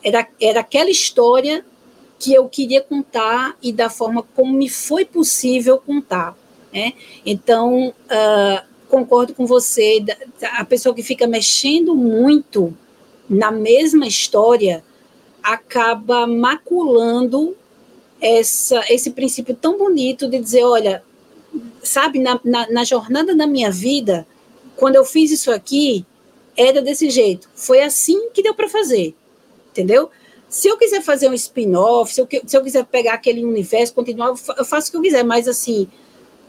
era, era aquela história que eu queria contar e da forma como me foi possível contar. Né? Então, uh, concordo com você, a pessoa que fica mexendo muito na mesma história acaba maculando essa, esse princípio tão bonito de dizer, olha, sabe, na, na, na jornada da minha vida, quando eu fiz isso aqui, era desse jeito. Foi assim que deu para fazer, entendeu? Se eu quiser fazer um spin-off, se, se, eu quiser pegar aquele universo, continuar, eu faço o que eu quiser, mas assim,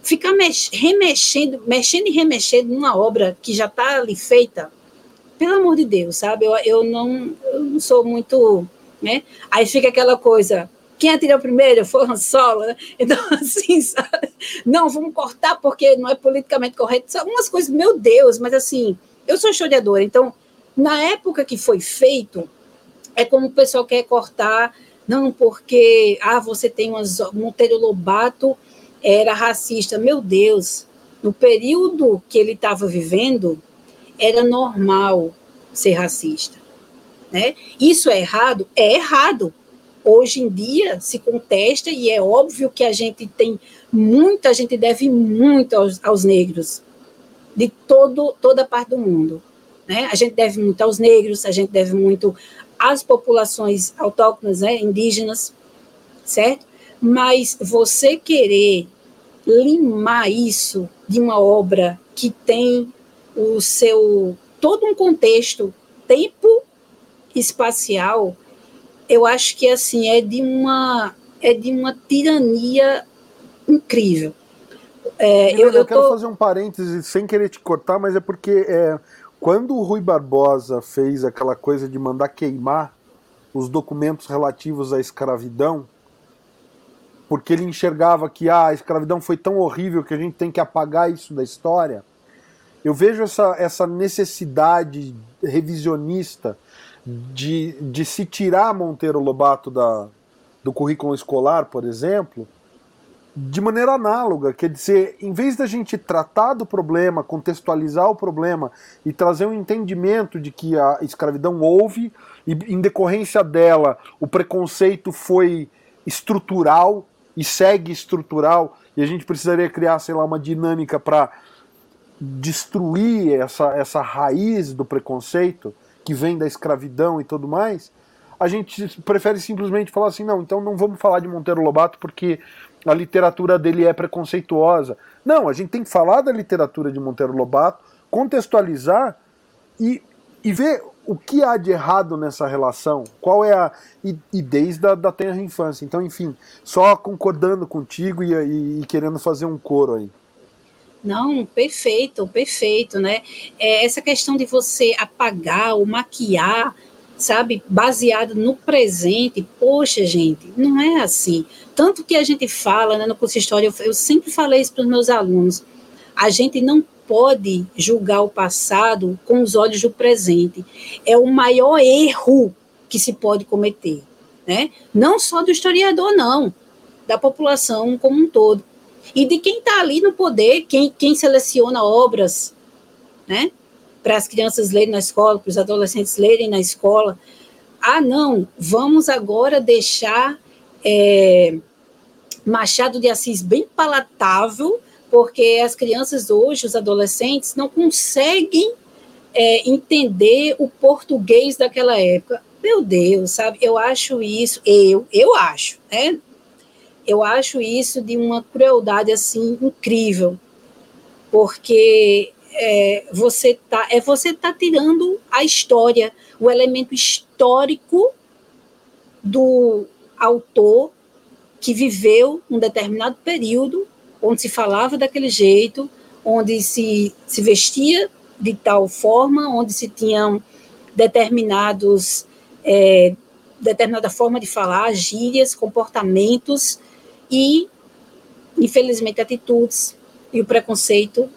ficar mex, remexendo, mexendo e remexendo numa obra que já está ali feita, pelo amor de Deus, sabe? Eu, eu, não, eu não sou muito. Né? Aí fica aquela coisa, quem atirou primeiro foi Han Solo, né? Então, assim, sabe? Não, vamos cortar porque não é politicamente correto. São algumas coisas, meu Deus, mas assim, eu sou historiadora, então, na época que foi feito, é como o pessoal quer cortar, não porque, ah, você tem umas. Monteiro Lobato era racista. Meu Deus, no período que ele estava vivendo, era normal ser racista. Né? Isso é errado? É errado hoje em dia se contesta e é óbvio que a gente tem muita, a gente deve muito aos, aos negros de todo, toda parte do mundo. Né? A gente deve muito aos negros, a gente deve muito às populações autóctonas, né, indígenas, certo? Mas você querer limar isso de uma obra que tem o seu todo um contexto tempo espacial eu acho que assim é de uma é de uma tirania incrível. É, eu, eu, eu, quero tô... fazer um parêntese sem querer te cortar, mas é porque é, quando o Rui Barbosa fez aquela coisa de mandar queimar os documentos relativos à escravidão, porque ele enxergava que ah, a escravidão foi tão horrível que a gente tem que apagar isso da história. Eu vejo essa, essa necessidade revisionista de, de se tirar Monteiro Lobato da, do currículo escolar, por exemplo, de maneira análoga. Quer dizer, em vez da gente tratar do problema, contextualizar o problema e trazer um entendimento de que a escravidão houve e, em decorrência dela, o preconceito foi estrutural e segue estrutural, e a gente precisaria criar, sei lá, uma dinâmica para destruir essa, essa raiz do preconceito que vem da escravidão e tudo mais, a gente prefere simplesmente falar assim, não, então não vamos falar de Monteiro Lobato porque a literatura dele é preconceituosa. Não, a gente tem que falar da literatura de Monteiro Lobato, contextualizar e, e ver o que há de errado nessa relação, qual é a. e, e desde a da tenra infância. Então, enfim, só concordando contigo e, e, e querendo fazer um coro aí. Não, perfeito, perfeito, né? É essa questão de você apagar ou maquiar sabe, baseado no presente, poxa, gente, não é assim. Tanto que a gente fala né, no curso de História, eu, eu sempre falei isso para os meus alunos, a gente não pode julgar o passado com os olhos do presente. É o maior erro que se pode cometer. Né? Não só do historiador, não, da população como um todo. E de quem está ali no poder, quem, quem seleciona obras, né? Para as crianças lerem na escola, para os adolescentes lerem na escola. Ah, não, vamos agora deixar é, Machado de Assis bem palatável, porque as crianças hoje, os adolescentes, não conseguem é, entender o português daquela época. Meu Deus, sabe? Eu acho isso, eu, eu acho, né? Eu acho isso de uma crueldade assim incrível, porque é, você tá, é você tá tirando a história, o elemento histórico do autor que viveu um determinado período onde se falava daquele jeito, onde se, se vestia de tal forma, onde se tinham determinados é, determinada forma de falar, gírias, comportamentos e, infelizmente, atitudes e o preconceito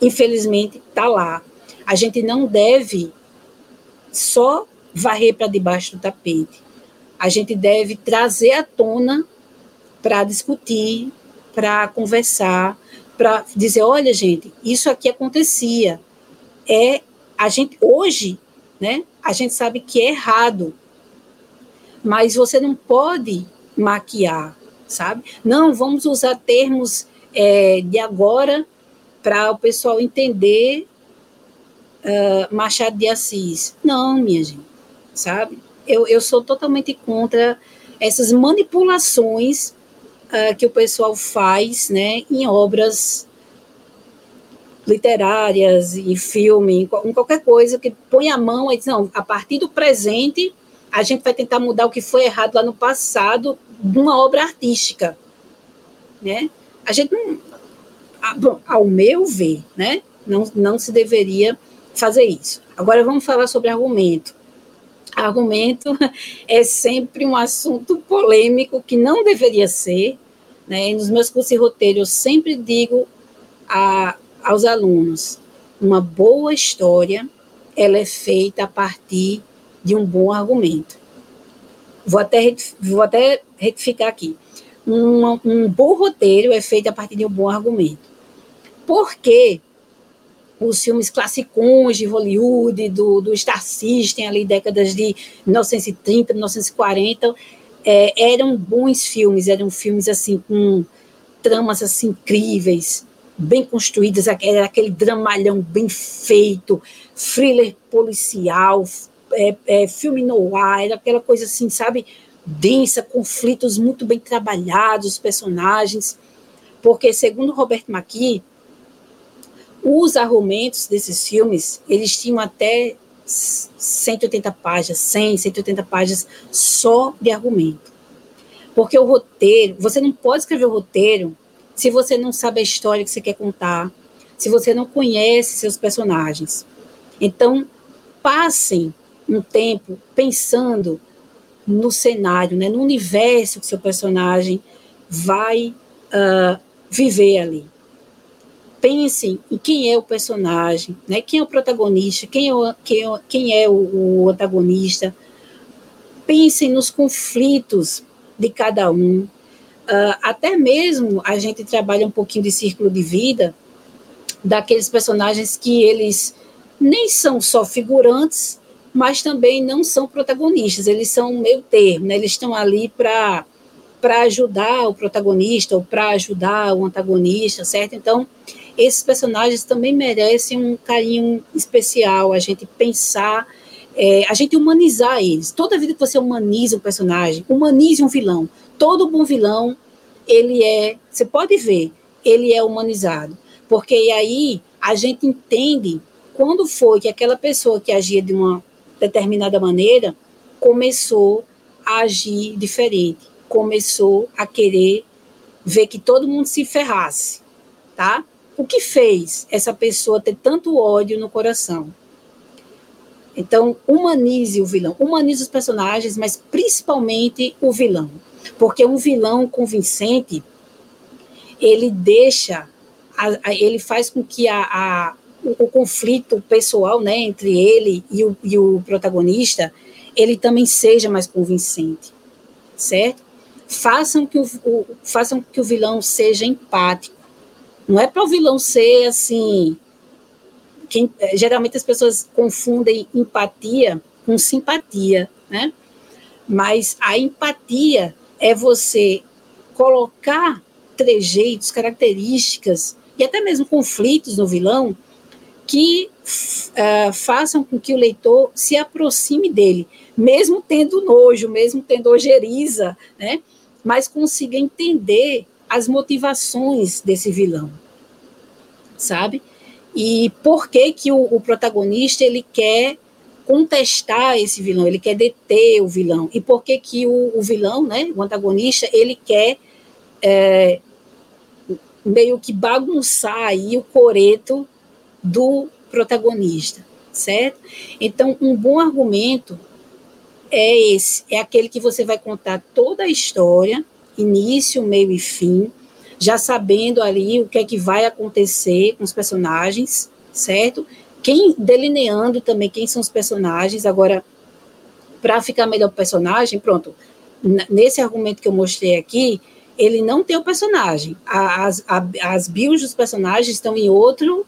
infelizmente, está lá. A gente não deve só varrer para debaixo do tapete. A gente deve trazer à tona para discutir, para conversar, para dizer, olha, gente, isso aqui acontecia. É a gente hoje, né? A gente sabe que é errado, mas você não pode maquiar, sabe? Não, vamos usar termos é, de agora para o pessoal entender uh, Machado de Assis. Não, minha gente, sabe? Eu, eu sou totalmente contra essas manipulações uh, que o pessoal faz né, em obras literárias, em filme, em qualquer coisa que põe a mão e diz, não, a partir do presente a gente vai tentar mudar o que foi errado lá no passado de uma obra artística, né? A gente não, ao meu ver, né, não, não se deveria fazer isso. Agora vamos falar sobre argumento. Argumento é sempre um assunto polêmico que não deveria ser. Né? Nos meus cursos de roteiro, eu sempre digo a, aos alunos: uma boa história ela é feita a partir de um bom argumento. Vou até, vou até retificar aqui. Um, um bom roteiro é feito a partir de um bom argumento porque os filmes classicões de Hollywood, do, do Star System, ali décadas de 1930, 1940, é, eram bons filmes, eram filmes assim com tramas assim incríveis, bem construídas, era aquele dramalhão bem feito, thriller policial, é, é, filme noir, era aquela coisa assim, sabe, densa, conflitos muito bem trabalhados, personagens, porque segundo Robert McKee, os argumentos desses filmes, eles tinham até 180 páginas, 100, 180 páginas só de argumento. Porque o roteiro, você não pode escrever o roteiro se você não sabe a história que você quer contar, se você não conhece seus personagens. Então, passem um tempo pensando no cenário, né, no universo que seu personagem vai uh, viver ali pensem em quem é o personagem, né? quem é o protagonista, quem é o, quem é, quem é o, o antagonista. Pensem nos conflitos de cada um. Uh, até mesmo a gente trabalha um pouquinho de círculo de vida daqueles personagens que eles nem são só figurantes, mas também não são protagonistas, eles são meio termo, né? eles estão ali para para ajudar o protagonista ou para ajudar o antagonista, certo? Então, esses personagens também merecem um carinho especial, a gente pensar, é, a gente humanizar eles. Toda vida que você humaniza um personagem, humanize um vilão. Todo bom vilão, ele é, você pode ver, ele é humanizado. Porque aí a gente entende quando foi que aquela pessoa que agia de uma determinada maneira começou a agir diferente, começou a querer ver que todo mundo se ferrasse, tá? O que fez essa pessoa ter tanto ódio no coração? Então, humanize o vilão, humanize os personagens, mas principalmente o vilão. Porque um vilão convincente, ele deixa, a, a, ele faz com que a, o, o, conflito pessoal né, entre ele e o, e o protagonista, ele também seja mais convincente, certo? Façam que o, o, façam que o vilão seja empático. Não é para o vilão ser assim, quem, eh, geralmente as pessoas confundem empatia com simpatia, né? Mas a empatia é você colocar trejeitos, características e até mesmo conflitos no vilão que uh, façam com que o leitor se aproxime dele, mesmo tendo nojo, mesmo tendo ojeriza, né? Mas consiga entender as motivações desse vilão, sabe? E por que que o, o protagonista ele quer contestar esse vilão, ele quer deter o vilão. E por que que o, o vilão, né, o antagonista, ele quer é, meio que bagunçar aí o coreto do protagonista, certo? Então, um bom argumento é esse, é aquele que você vai contar toda a história, início, meio e fim, já sabendo ali o que é que vai acontecer com os personagens, certo? Quem delineando também quem são os personagens. Agora, para ficar melhor o personagem, pronto. Nesse argumento que eu mostrei aqui, ele não tem o personagem. As, as bios dos personagens estão em outro,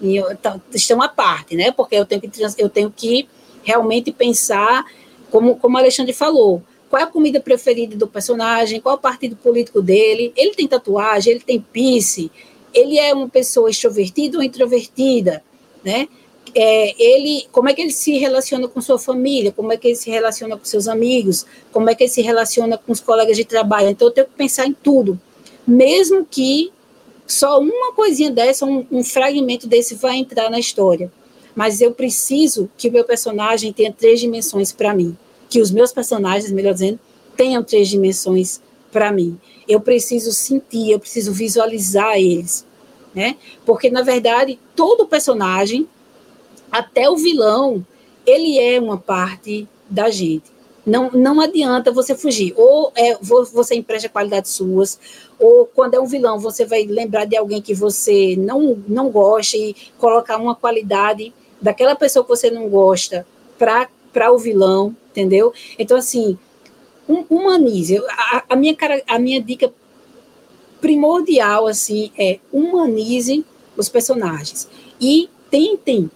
em, estão à parte, né? Porque eu tenho que, eu tenho que realmente pensar, como, como o Alexandre falou, qual é a comida preferida do personagem, qual é o partido político dele, ele tem tatuagem, ele tem piercing, ele é uma pessoa extrovertida ou introvertida, né? É, ele, como é que ele se relaciona com sua família, como é que ele se relaciona com seus amigos, como é que ele se relaciona com os colegas de trabalho. Então, eu tenho que pensar em tudo, mesmo que só uma coisinha dessa, um, um fragmento desse vai entrar na história. Mas eu preciso que o meu personagem tenha três dimensões para mim que os meus personagens, melhor dizendo, tenham três dimensões para mim. Eu preciso sentir, eu preciso visualizar eles, né? Porque na verdade todo personagem, até o vilão, ele é uma parte da gente. Não, não adianta você fugir. Ou é, você empresta qualidades suas, ou quando é um vilão, você vai lembrar de alguém que você não, não gosta e colocar uma qualidade daquela pessoa que você não gosta para o vilão, entendeu? Então, assim, um, humanize. A, a, minha, a minha dica primordial, assim, é humanize os personagens e tentem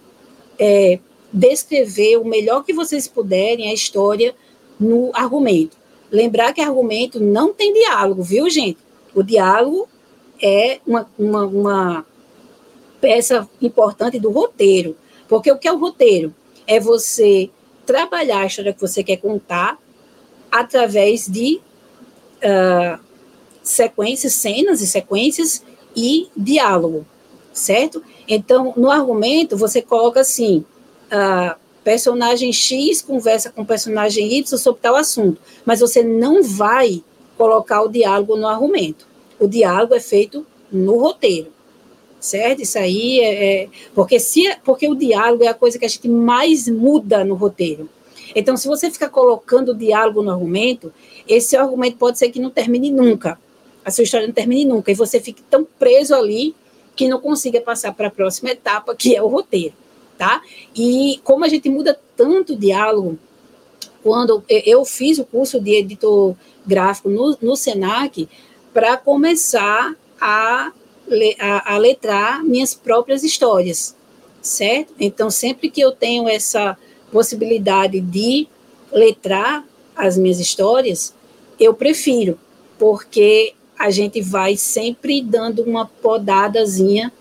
é, descrever o melhor que vocês puderem a história no argumento. Lembrar que argumento não tem diálogo, viu, gente? O diálogo é uma, uma, uma peça importante do roteiro. Porque o que é o roteiro? É você trabalhar a história que você quer contar através de uh, sequências, cenas e sequências e diálogo, certo? Então, no argumento, você coloca assim: uh, personagem X conversa com personagem Y sobre tal assunto, mas você não vai colocar o diálogo no argumento. O diálogo é feito no roteiro certo? Isso aí é, é, porque se porque o diálogo é a coisa que a gente mais muda no roteiro. Então, se você ficar colocando o diálogo no argumento, esse argumento pode ser que não termine nunca. A sua história não termine nunca e você fique tão preso ali que não consiga passar para a próxima etapa, que é o roteiro, tá? E como a gente muda tanto o diálogo, quando eu fiz o curso de editor gráfico no, no Senac para começar a a, letrar minhas próprias histórias, certo? Então, sempre que eu tenho essa possibilidade de letrar as minhas histórias, eu prefiro, porque a gente vai sempre dando uma podadazinha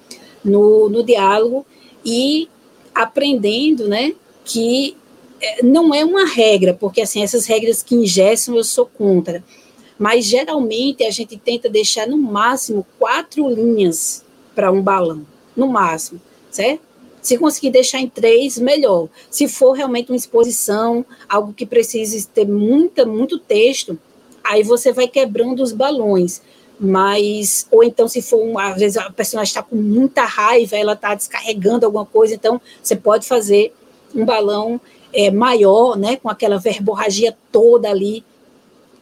no, no diálogo e aprendendo, né, que eh, não é uma regra, porque assim, essas regras que ingessam eu sou contra, mas geralmente a gente tenta deixar no máximo quatro linhas para um balão, no máximo, certo? Se conseguir deixar em três, melhor. Se for realmente uma exposição, algo que precise ter muita, muito texto, aí você vai quebrando os balões. Mas, ou então, se for, às vezes a personagem está com muita raiva, ela está descarregando alguma coisa, então você pode fazer um balão é, maior, né, com aquela verborragia toda ali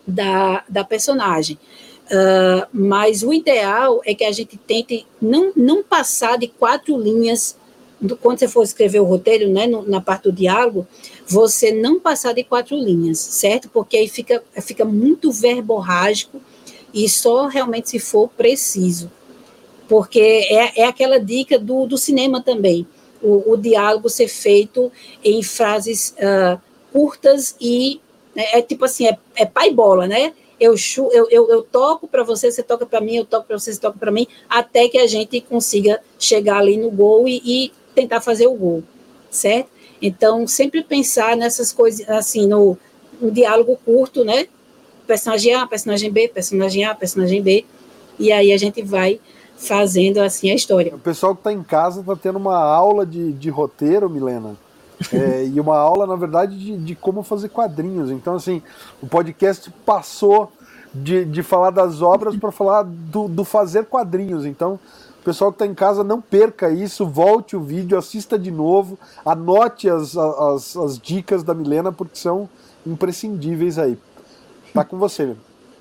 da, da personagem. Uh, mas o ideal é que a gente tente não, não passar de quatro linhas, do, quando você for escrever o roteiro, né, no, na parte do diálogo, você não passar de quatro linhas, certo? Porque aí fica, fica muito verborrágico e só realmente se for preciso. Porque é, é aquela dica do, do cinema também, o, o diálogo ser feito em frases uh, curtas e né, é tipo assim, é, é pai bola, né? eu, eu, eu, eu toco para você, você toca para mim, eu toco para você, você toca para mim, até que a gente consiga chegar ali no gol e, e, tentar fazer o gol, certo? Então, sempre pensar nessas coisas, assim, no, no diálogo curto, né? Personagem A, personagem B, personagem A, personagem B, e aí a gente vai fazendo assim a história. O pessoal que está em casa está tendo uma aula de, de roteiro, Milena. É, e uma aula, na verdade, de, de, como fazer quadrinhos. Então, assim, o podcast passou de, de falar das obras para falar do, do, fazer quadrinhos. Então, o pessoal que está em casa, não perca isso, volte o vídeo, assista de novo, anote as, as, as dicas da Milena, porque são imprescindíveis aí. Tá com você,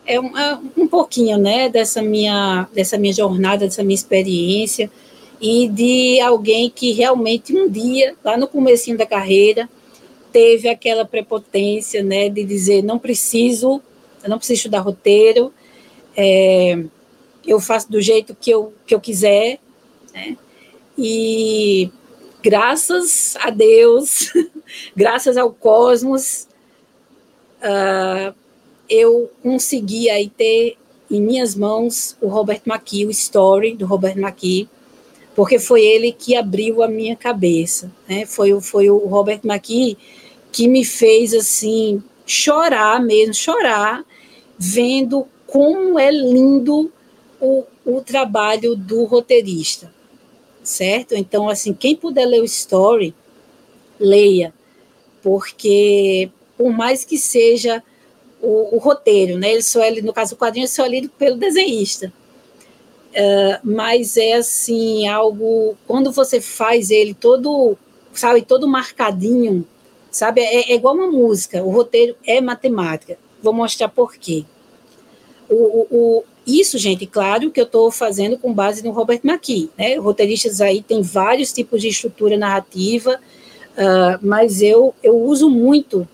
É um, é um pouquinho, né, dessa minha, dessa minha jornada, dessa minha experiência e de alguém que realmente um dia, lá no comecinho da carreira, teve aquela prepotência, né, de dizer não preciso, eu não preciso estudar roteiro, é, eu faço do jeito que eu, que eu quiser, né, e graças a Deus, graças ao cosmos, uh, eu consegui aí ter em minhas mãos o Robert McKee, o Story do Robert McKee, porque foi ele que abriu a minha cabeça, né? Foi, foi o Robert McKee que me fez assim chorar mesmo, chorar, vendo como é lindo o, o trabalho do roteirista, certo? Então, assim, quem puder ler o story, leia, porque por mais que seja o, o roteiro, né? Ele só é, no caso, o quadrinho é só lido pelo desenhista Uh, mas é assim, algo. Quando você faz ele todo, sabe, todo marcadinho, sabe? É, é igual uma música, o roteiro é matemática. Vou mostrar por quê. O, o, o isso, gente, claro que eu estou fazendo com base no Robert McKee, né? Roteiristas aí tem vários tipos de estrutura narrativa, uh, mas eu, eu uso muito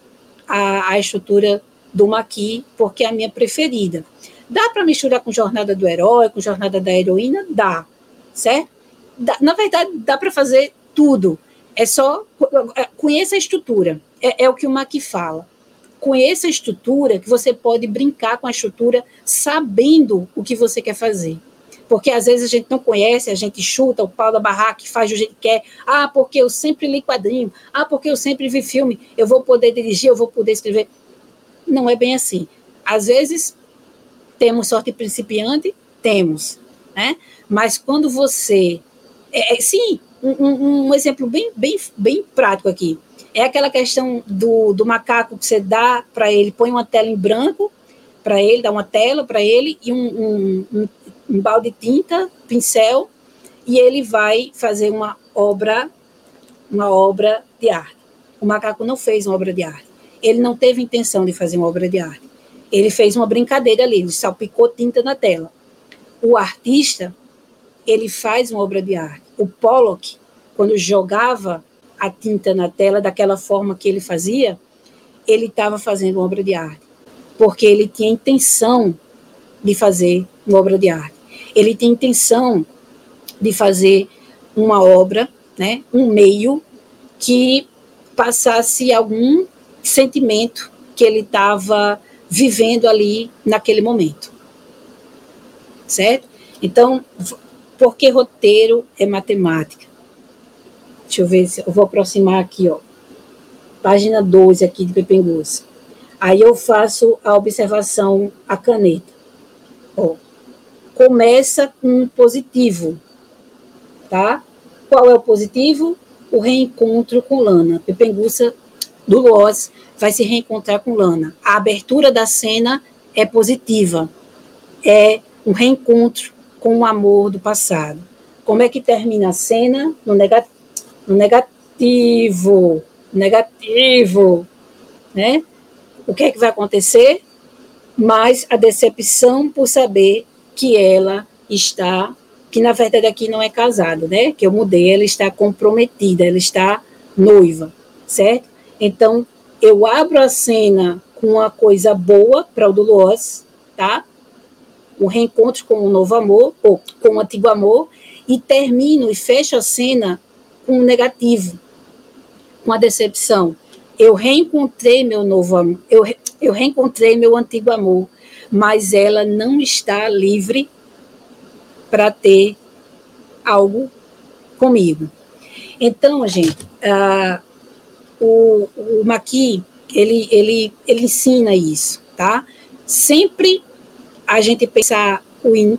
a, a estrutura do McKee porque é a minha preferida. Dá para misturar com jornada do herói, com jornada da heroína? Dá, certo? Dá, na verdade, dá para fazer tudo. É só é, conheça a estrutura. É, é o que o Maqui fala. Conheça a estrutura, que você pode brincar com a estrutura sabendo o que você quer fazer. Porque às vezes a gente não conhece, a gente chuta o pau da barraca, faz do jeito que quer. Ah, porque eu sempre li quadrinho. Ah, porque eu sempre vi filme. Eu vou poder dirigir, eu vou poder escrever. Não é bem assim. Às vezes temos sorte principiante? Temos. Né? Mas quando você. É, é, sim, um, um, exemplo bem, bem, bem prático aqui. É aquela questão do, do macaco que você dá para ele, põe uma tela em branco para ele, dá uma tela para ele e um, um, um, balde de tinta, pincel, e ele vai fazer uma obra, uma obra de arte. O macaco não fez uma obra de arte. Ele não teve intenção de fazer uma obra de arte. Ele fez uma brincadeira ali, ele salpicou tinta na tela. O artista, ele faz uma obra de arte. O Pollock, quando jogava a tinta na tela daquela forma que ele fazia, ele estava fazendo uma obra de arte, porque ele tinha intenção de fazer uma obra de arte. Ele tinha intenção de fazer uma obra, né, um meio que passasse algum sentimento que ele estava vivendo ali naquele momento. Certo? Então, porque roteiro é matemática? Deixa eu ver se eu vou aproximar aqui, ó. Página 12 aqui de Pepenguça. Aí eu faço a observação a caneta. Ó, começa com um positivo, tá? Qual é o positivo? O reencontro com Lana. Pepenguça do Loz vai se reencontrar com Lana. A abertura da cena é positiva, é um reencontro com o amor do passado. Como é que termina a cena? No, no negativo. negativo, né? O que é que vai acontecer? Mas a decepção por saber que ela está, que na verdade aqui não é casada, né? Que eu mudei, ela está comprometida, ela está noiva, certo? Então, eu abro a cena com uma coisa boa para o Dolores, tá? O reencontro com o novo amor, ou com o antigo amor, e termino e fecho a cena com o negativo, com a decepção. Eu reencontrei meu novo amor, eu, eu reencontrei meu antigo amor, mas ela não está livre para ter algo comigo. Então, gente, uh, o, o Maqui, ele, ele, ele ensina isso, tá? Sempre a gente pensar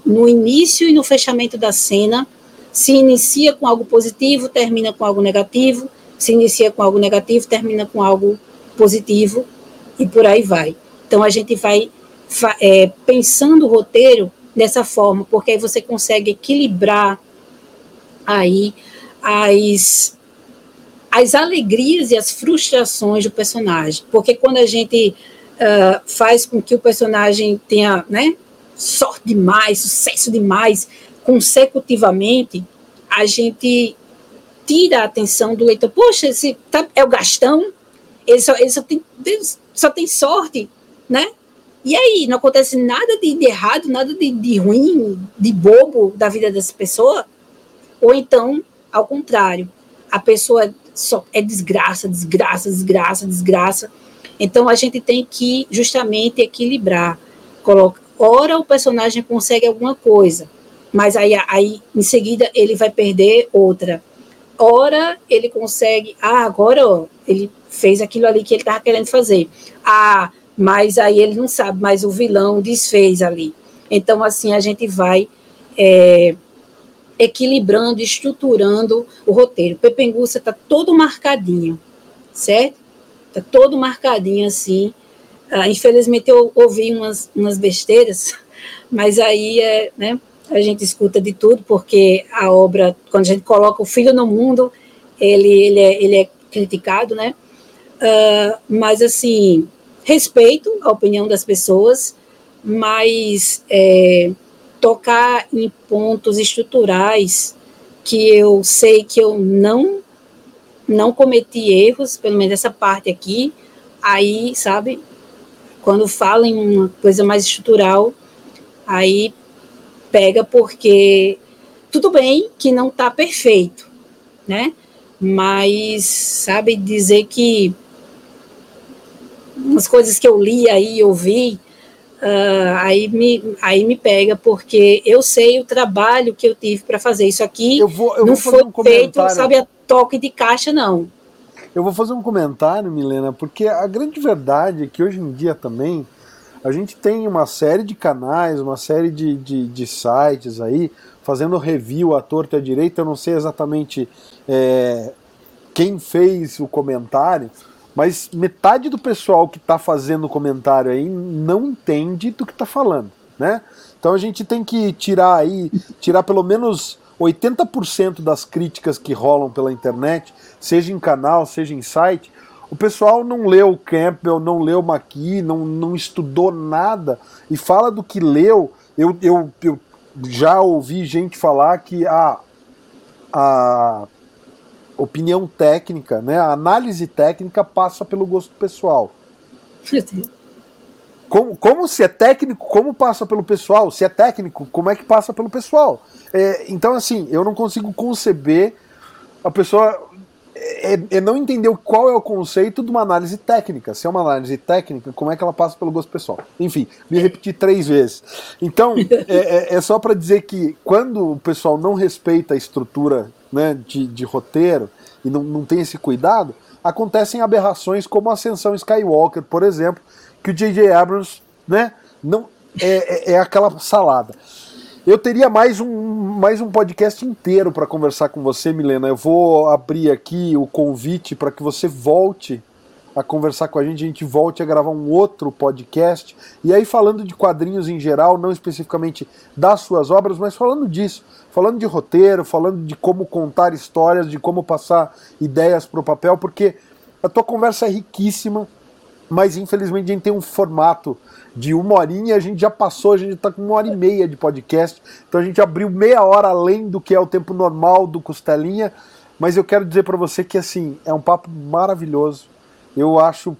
no início e no fechamento da cena, se inicia com algo positivo, termina com algo negativo, se inicia com algo negativo, termina com algo positivo, e por aí vai. Então, a gente vai é, pensando o roteiro dessa forma, porque aí você consegue equilibrar aí as, as alegrias e as frustrações do personagem. Porque quando a gente uh, faz com que o personagem tenha né, sorte demais, sucesso demais, consecutivamente, a gente tira a atenção do leitor. Poxa, esse tá, é o Gastão, ele só, ele só, tem, só tem sorte, né? E aí, não acontece nada de, de errado, nada de, de, ruim, de bobo da vida dessa pessoa? Ou então, ao contrário, a pessoa só é desgraça, desgraça, desgraça, desgraça. Então, a gente tem que justamente equilibrar. Coloca, ora o personagem consegue alguma coisa, mas aí, aí em seguida ele vai perder outra. Ora ele consegue, ah, agora ó, ele fez aquilo ali que ele estava querendo fazer. Ah, mas aí ele não sabe, mas o vilão desfez ali. Então, assim, a gente vai é, equilibrando, estruturando o roteiro. Pepenguça está todo marcadinho, certo? Está todo marcadinho assim. Ah, infelizmente eu ouvi umas, umas besteiras, mas aí é, né, a gente escuta de tudo, porque a obra, quando a gente coloca o filho no mundo, ele, ele, é, ele é criticado, né? Uh, mas assim, respeito a opinião das pessoas, mas é, tocar em pontos estruturais que eu sei que eu não não cometi erros, pelo menos essa parte aqui, aí, sabe, quando fala em uma coisa mais estrutural, aí pega porque tudo bem que não está perfeito, né? Mas sabe dizer que umas coisas que eu li aí, ouvi, uh, aí, me, aí me pega, porque eu sei o trabalho que eu tive para fazer. Isso aqui eu vou, eu não foi um feito, sabe, a toque de caixa, não. Eu vou fazer um comentário, Milena, porque a grande verdade é que hoje em dia também a gente tem uma série de canais, uma série de, de, de sites aí, fazendo review à torta e à direita. Eu não sei exatamente é, quem fez o comentário, mas metade do pessoal que está fazendo comentário aí não entende do que está falando, né? Então a gente tem que tirar aí, tirar pelo menos 80% das críticas que rolam pela internet, seja em canal, seja em site. O pessoal não leu Campbell, não leu Maqui, não, não estudou nada e fala do que leu. Eu, eu, eu já ouvi gente falar que a, a opinião técnica, né? A análise técnica passa pelo gosto pessoal. Como, como se é técnico, como passa pelo pessoal? Se é técnico, como é que passa pelo pessoal? É, então, assim, eu não consigo conceber a pessoa é, é, não entender qual é o conceito de uma análise técnica. Se é uma análise técnica, como é que ela passa pelo gosto pessoal? Enfim, me repeti três vezes. Então, é, é, é só para dizer que quando o pessoal não respeita a estrutura né, de, de roteiro e não, não tem esse cuidado, acontecem aberrações como a Ascensão Skywalker, por exemplo, que o J.J. Abrams né, não, é, é, é aquela salada. Eu teria mais um, mais um podcast inteiro para conversar com você, Milena. Eu vou abrir aqui o convite para que você volte a conversar com a gente, a gente volte a gravar um outro podcast. E aí, falando de quadrinhos em geral, não especificamente das suas obras, mas falando disso, falando de roteiro, falando de como contar histórias, de como passar ideias para o papel, porque A tua conversa é riquíssima, mas infelizmente a gente tem um formato de uma horinha, a gente já passou, a gente está com uma hora e meia de podcast, então a gente abriu meia hora além do que é o tempo normal do Costelinha, mas eu quero dizer para você que assim, é um papo maravilhoso. Eu acho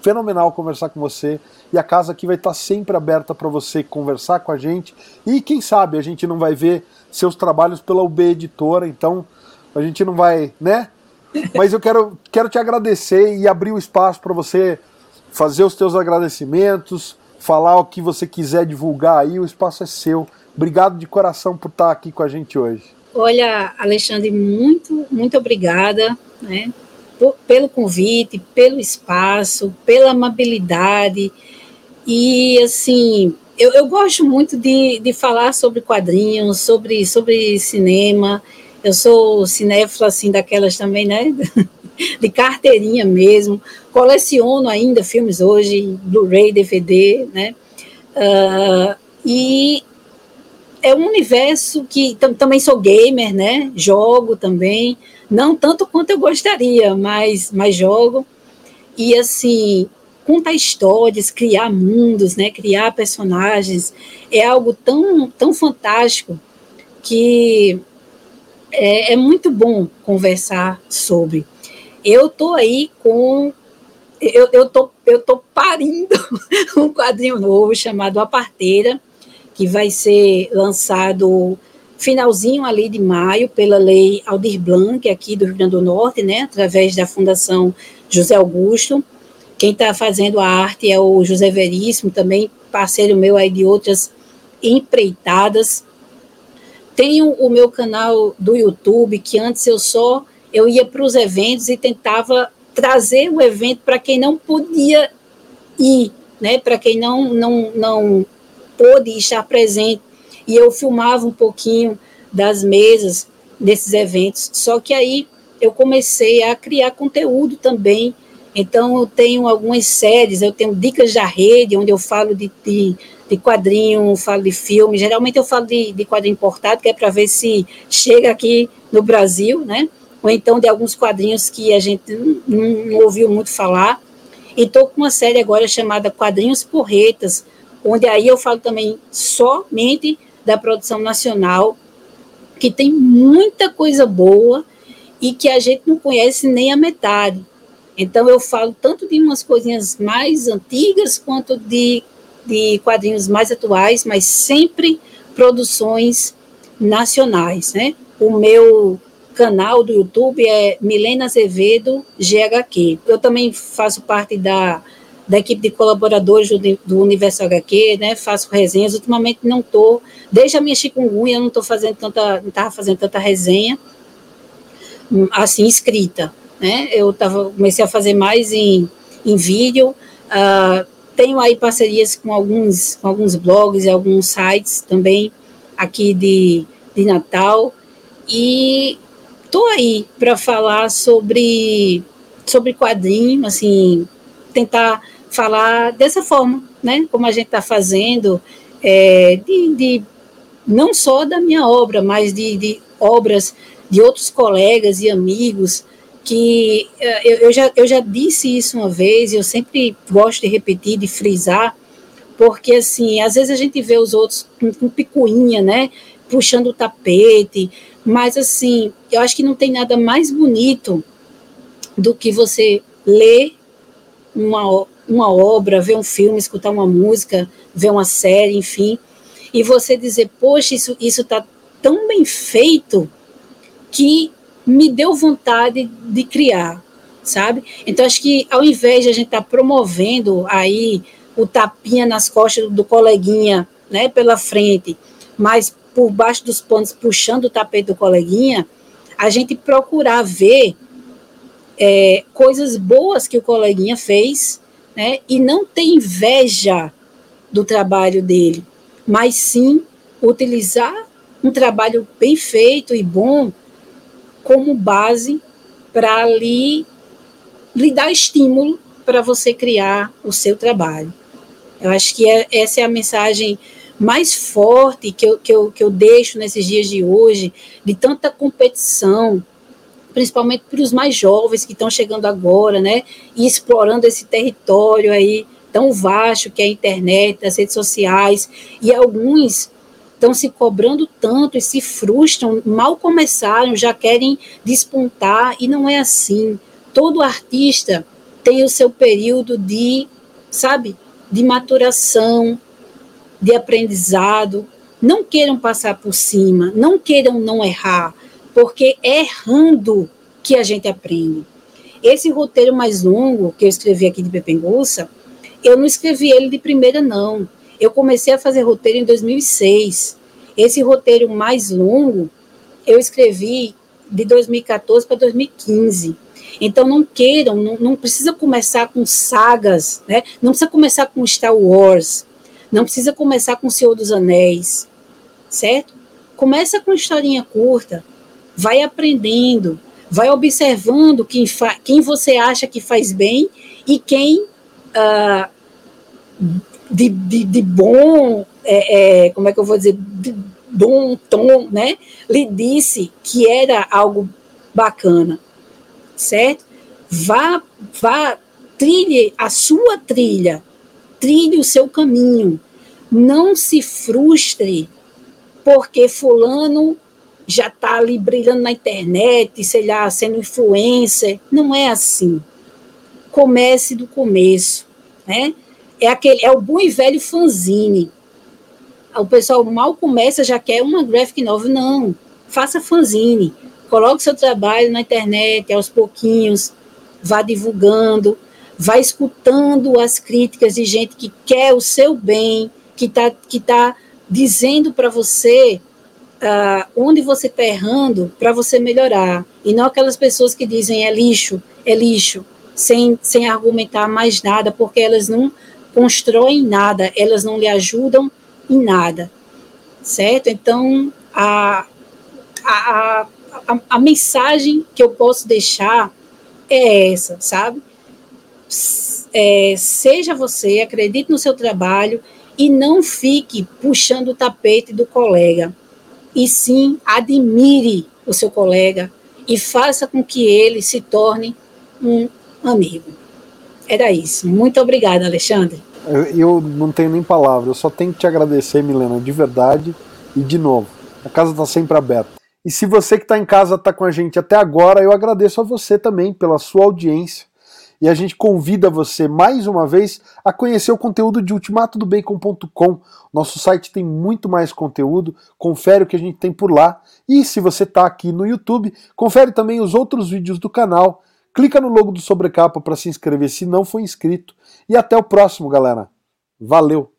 fenomenal conversar com você e a casa aqui vai estar sempre aberta para você conversar com a gente e quem sabe a gente não vai ver seus trabalhos pela UB Editora, então a gente não vai, né? Mas eu quero, quero te agradecer e abrir o espaço para você fazer os teus agradecimentos, falar o que você quiser divulgar aí, o espaço é seu. Obrigado de coração por estar aqui com a gente hoje. Olha, Alexandre, muito, muito obrigada, né? Pelo convite, pelo espaço, pela amabilidade. E, assim, eu, eu gosto muito de, de falar sobre quadrinhos, sobre, sobre cinema. Eu sou cinéfila, assim, daquelas também, né? de carteirinha mesmo. Coleciono ainda filmes hoje, Blu-ray, DVD, né? Uh, e é um universo que também sou gamer, né? Jogo também, não tanto quanto eu gostaria, mas, mas jogo. E assim, contar histórias, criar mundos, né? Criar personagens é algo tão, tão fantástico que é, é muito bom conversar sobre. Eu tô aí com eu, eu, tô, eu tô parindo um quadrinho novo chamado A Parteira, que vai ser lançado finalzinho ali de maio pela lei Aldir Blanc, aqui do Rio Grande do Norte, né, através da Fundação José Augusto. Quem está fazendo a arte é o José Veríssimo, também parceiro meu aí de outras empreitadas. Tenho o meu canal do YouTube, que antes eu só eu ia para os eventos e tentava trazer o evento para quem não podia ir, né? Para quem não não não pôde estar presente. E eu filmava um pouquinho das mesas desses eventos. Só que aí eu comecei a criar conteúdo também. Então, eu tenho algumas séries, eu tenho Dicas da Rede, onde eu falo de, de, de quadrinho, falo de filme. Geralmente eu falo de, de quadrinho importado, que é para ver se chega aqui no Brasil, né? ou então de alguns quadrinhos que a gente não, não ouviu muito falar. E estou com uma série agora chamada Quadrinhos Porretas, onde aí eu falo também somente da produção nacional, que tem muita coisa boa e que a gente não conhece nem a metade. Então eu falo tanto de umas coisinhas mais antigas quanto de, de quadrinhos mais atuais, mas sempre produções nacionais, né? O meu canal do YouTube é Milena Azevedo GHQ. Eu também faço parte da, da equipe de colaboradores do, Universo HQ, né? Faço resenhas. Ultimamente não estou, desde a minha chikungunya, eu não estou fazendo tanta, não estava fazendo tanta resenha assim escrita, né? Eu tava, comecei a fazer mais em, em vídeo. Uh, tenho aí parcerias com alguns, com alguns blogs e alguns sites também aqui de, de Natal. E Estou aí para falar sobre, sobre quadrinho, assim, tentar falar dessa forma, né? Como a gente está fazendo, é, de, de, não só da minha obra, mas de, de obras de outros colegas e amigos que é, eu, eu, já, eu já disse isso uma vez, e eu sempre gosto de repetir, de frisar, porque assim, às vezes a gente vê os outros com, com picuinha, né? Puxando o tapete, mas, assim, eu acho que não tem nada mais bonito do que você ler uma, uma obra, ver um filme, escutar uma música, ver uma série, enfim, e você dizer, poxa, isso está tão bem feito que me deu vontade de criar, sabe? Então, acho que ao invés de a gente estar tá promovendo aí o tapinha nas costas do coleguinha, né, pela frente, mas por baixo dos panos, puxando o tapete do coleguinha, a gente procurar ver é, coisas boas que o coleguinha fez, né, e não ter inveja do trabalho dele, mas sim utilizar um trabalho bem feito e bom como base para lhe, lhe dar estímulo para você criar o seu trabalho. Eu acho que é, essa é a mensagem mais forte que eu, que, eu, que eu deixo nesses dias de hoje, de tanta competição, principalmente para os mais jovens que estão chegando agora, né? E explorando esse território aí tão vasto que é a internet, as redes sociais, e alguns estão se cobrando tanto e se frustram, mal começaram, já querem despontar, e não é assim. Todo artista tem o seu período de, sabe, de maturação, de aprendizado. Não queiram passar por cima, não queiram não errar, porque é errando que a gente aprende. Esse roteiro mais longo que eu escrevi aqui de Pepenguça, eu não escrevi ele de primeira, não. Eu comecei a fazer roteiro em 2006. Esse roteiro mais longo, eu escrevi de 2014 para 2015. Então não queiram, não, não, precisa começar com sagas, né? Não precisa começar com Star Wars, não precisa começar com Senhor dos Anéis, certo? Começa com historinha curta, vai aprendendo, vai observando quem, quem você acha que faz bem e quem uh, de, de, de, bom, é, é, como é que eu vou dizer, de bom tom, né, lhe disse que era algo bacana, certo? Vá, vá, trilhe a sua trilha, trilhe o seu caminho, não se frustre porque fulano já está ali brilhando na internet, sei lá, sendo influencer. Não é assim. Comece do começo, né? É aquele, é o bom e velho fanzine. O pessoal mal começa já quer uma graphic novel, não. Faça fanzine. Coloque seu trabalho na internet aos pouquinhos, vá divulgando, vá escutando as críticas de gente que quer o seu bem, que está que tá dizendo para você uh, onde você está errando para você melhorar. E não aquelas pessoas que dizem é lixo, é lixo, sem, sem argumentar mais nada, porque elas não constroem nada, elas não lhe ajudam em nada. Certo? Então, a, a, a, a mensagem que eu posso deixar é essa, sabe? É, seja você, acredite no seu trabalho e não fique puxando o tapete do colega e sim admire o seu colega e faça com que ele se torne um amigo. Era isso. Muito obrigada, Alexandre. Eu, eu não tenho nem palavra, eu só tenho que te agradecer, Milena, de verdade. E de novo, a casa está sempre aberta. E se você que está em casa está com a gente até agora, eu agradeço a você também pela sua audiência e a gente convida você mais uma vez a conhecer o conteúdo de ultimatodobacon.com. Nosso site tem muito mais conteúdo, confere o que a gente tem por lá. E se você está aqui no YouTube, confere também os outros vídeos do canal. Clica no logo do Sobrecapa para se inscrever se não for inscrito. E até o próximo, galera. Valeu!